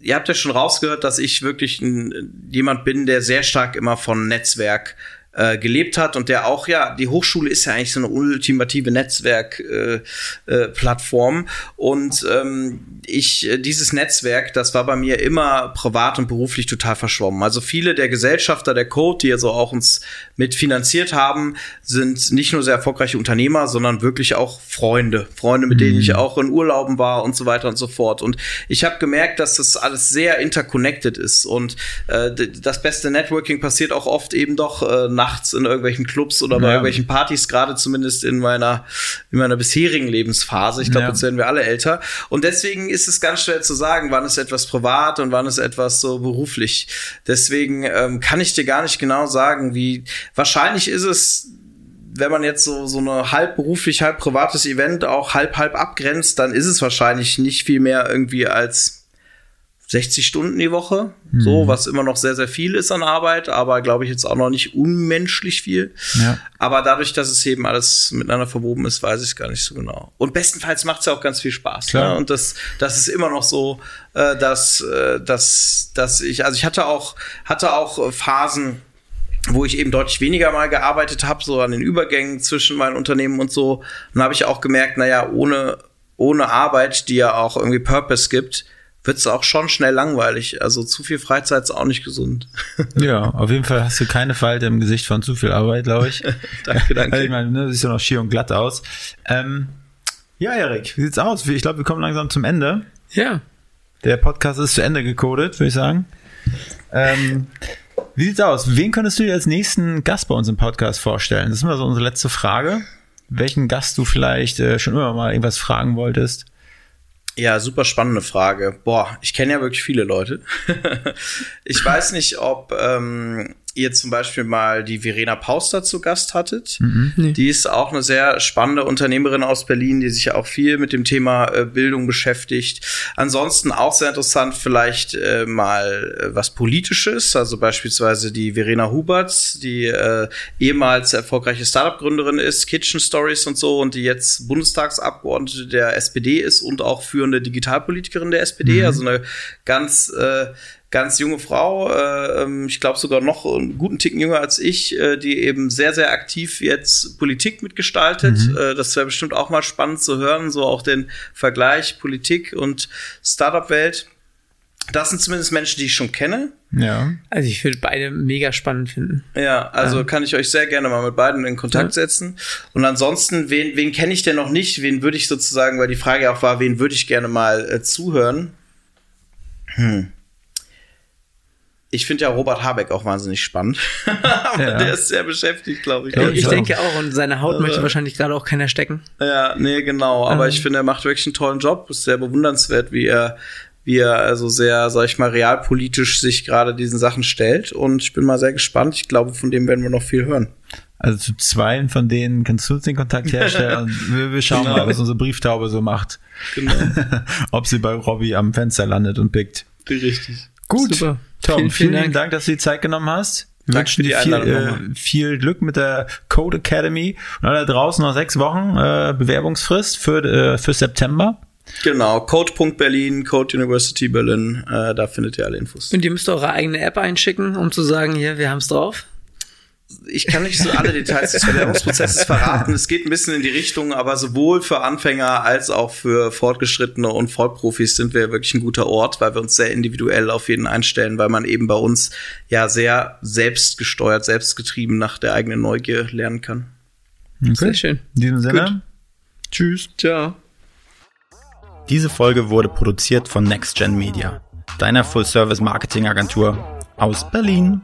ihr habt ja schon rausgehört, dass ich wirklich ein, jemand bin, der sehr stark immer von Netzwerk äh, gelebt hat und der auch, ja, die Hochschule ist ja eigentlich so eine ultimative Netzwerkplattform. Äh, äh, und ähm, ich, äh, dieses Netzwerk, das war bei mir immer privat und beruflich total verschwommen. Also viele der Gesellschafter der Code, die also auch uns mitfinanziert haben, sind nicht nur sehr erfolgreiche Unternehmer, sondern wirklich auch Freunde. Freunde, mit mhm. denen ich auch in Urlauben war und so weiter und so fort. Und ich habe gemerkt, dass das alles sehr interconnected ist. Und äh, das beste Networking passiert auch oft eben doch äh, nach nachts in irgendwelchen Clubs oder bei ja. irgendwelchen Partys, gerade zumindest in meiner, in meiner bisherigen Lebensphase. Ich glaube, ja. jetzt werden wir alle älter. Und deswegen ist es ganz schwer zu sagen, wann ist etwas privat und wann ist etwas so beruflich. Deswegen ähm, kann ich dir gar nicht genau sagen, wie wahrscheinlich ist es wenn man jetzt so, so eine halb beruflich, halb privates Event auch halb, halb abgrenzt, dann ist es wahrscheinlich nicht viel mehr irgendwie als 60 Stunden die Woche, mhm. so, was immer noch sehr, sehr viel ist an Arbeit, aber glaube ich jetzt auch noch nicht unmenschlich viel. Ja. Aber dadurch, dass es eben alles miteinander verwoben ist, weiß ich es gar nicht so genau. Und bestenfalls macht es ja auch ganz viel Spaß. Ne? Und das, das ist immer noch so, äh, dass, äh, dass, dass ich, also ich hatte auch, hatte auch Phasen, wo ich eben deutlich weniger mal gearbeitet habe, so an den Übergängen zwischen meinen Unternehmen und so. Und habe ich auch gemerkt, naja, ohne, ohne Arbeit, die ja auch irgendwie Purpose gibt, wird es auch schon schnell langweilig. Also zu viel Freizeit ist auch nicht gesund. ja, auf jeden Fall hast du keine Falte im Gesicht von zu viel Arbeit, glaube ich. danke, danke. Also ich meine, ne, siehst ja noch schier und glatt aus. Ähm, ja, Erik, wie sieht's aus? Ich glaube, wir kommen langsam zum Ende. Ja. Der Podcast ist zu Ende gecodet, würde ich sagen. Ähm, wie sieht's aus? Wen könntest du dir als nächsten Gast bei uns im Podcast vorstellen? Das ist immer so unsere letzte Frage. Welchen Gast du vielleicht äh, schon immer mal irgendwas fragen wolltest? Ja, super spannende Frage. Boah, ich kenne ja wirklich viele Leute. ich weiß nicht, ob ähm, ihr zum Beispiel mal die Verena Pauster zu Gast hattet. Mhm, nee. Die ist auch eine sehr spannende Unternehmerin aus Berlin, die sich auch viel mit dem Thema äh, Bildung beschäftigt. Ansonsten auch sehr interessant vielleicht äh, mal äh, was Politisches, also beispielsweise die Verena Hubert, die äh, ehemals erfolgreiche Startup-Gründerin ist, Kitchen Stories und so und die jetzt Bundestagsabgeordnete der SPD ist und auch führende Digitalpolitikerin der SPD, mhm. also eine ganz ganz junge Frau, äh, ähm, ich glaube sogar noch einen guten Ticken jünger als ich, äh, die eben sehr, sehr aktiv jetzt Politik mitgestaltet. Mhm. Äh, das wäre bestimmt auch mal spannend zu hören, so auch den Vergleich Politik und Startup-Welt. Das sind zumindest Menschen, die ich schon kenne. Ja. Also ich würde beide mega spannend finden. Ja, also ähm. kann ich euch sehr gerne mal mit beiden in Kontakt ja. setzen. Und ansonsten, wen, wen kenne ich denn noch nicht? Wen würde ich sozusagen, weil die Frage auch war, wen würde ich gerne mal äh, zuhören? Hm ich finde ja Robert Habeck auch wahnsinnig spannend. Ja. der ist sehr beschäftigt, glaube ich. Ja, ich, denke auch. Und seine Haut äh, möchte wahrscheinlich gerade auch keiner stecken. Ja, nee, genau. Aber ähm. ich finde, er macht wirklich einen tollen Job. Ist sehr bewundernswert, wie er, wie er also sehr, sag ich mal, realpolitisch sich gerade diesen Sachen stellt. Und ich bin mal sehr gespannt. Ich glaube, von dem werden wir noch viel hören. Also zu zwei von denen kannst du uns den Kontakt herstellen und wir, wir schauen genau. mal, was unsere Brieftaube so macht. Genau. Ob sie bei Robbie am Fenster landet und pickt. Richtig. Gut. Super. Tom, vielen, vielen, vielen Dank. Dank. dass du die Zeit genommen hast. Wir Danke wünschen dir viel, äh, viel Glück mit der Code Academy. Und da draußen noch sechs Wochen äh, Bewerbungsfrist für, äh, für September. Genau, Code.berlin, Code University Berlin, äh, da findet ihr alle Infos. Und ihr müsst eure eigene App einschicken, um zu sagen, hier, wir haben es drauf ich kann nicht so alle Details des Bewerbungsprozesses verraten. Es geht ein bisschen in die Richtung, aber sowohl für Anfänger als auch für Fortgeschrittene und Vollprofis sind wir wirklich ein guter Ort, weil wir uns sehr individuell auf jeden einstellen, weil man eben bei uns ja sehr selbstgesteuert, selbstgetrieben nach der eigenen Neugier lernen kann. Okay. Sehr schön. In diesem Sinne. Gut. Tschüss. Ciao. Diese Folge wurde produziert von NextGen Media, deiner Full-Service-Marketing-Agentur aus Berlin.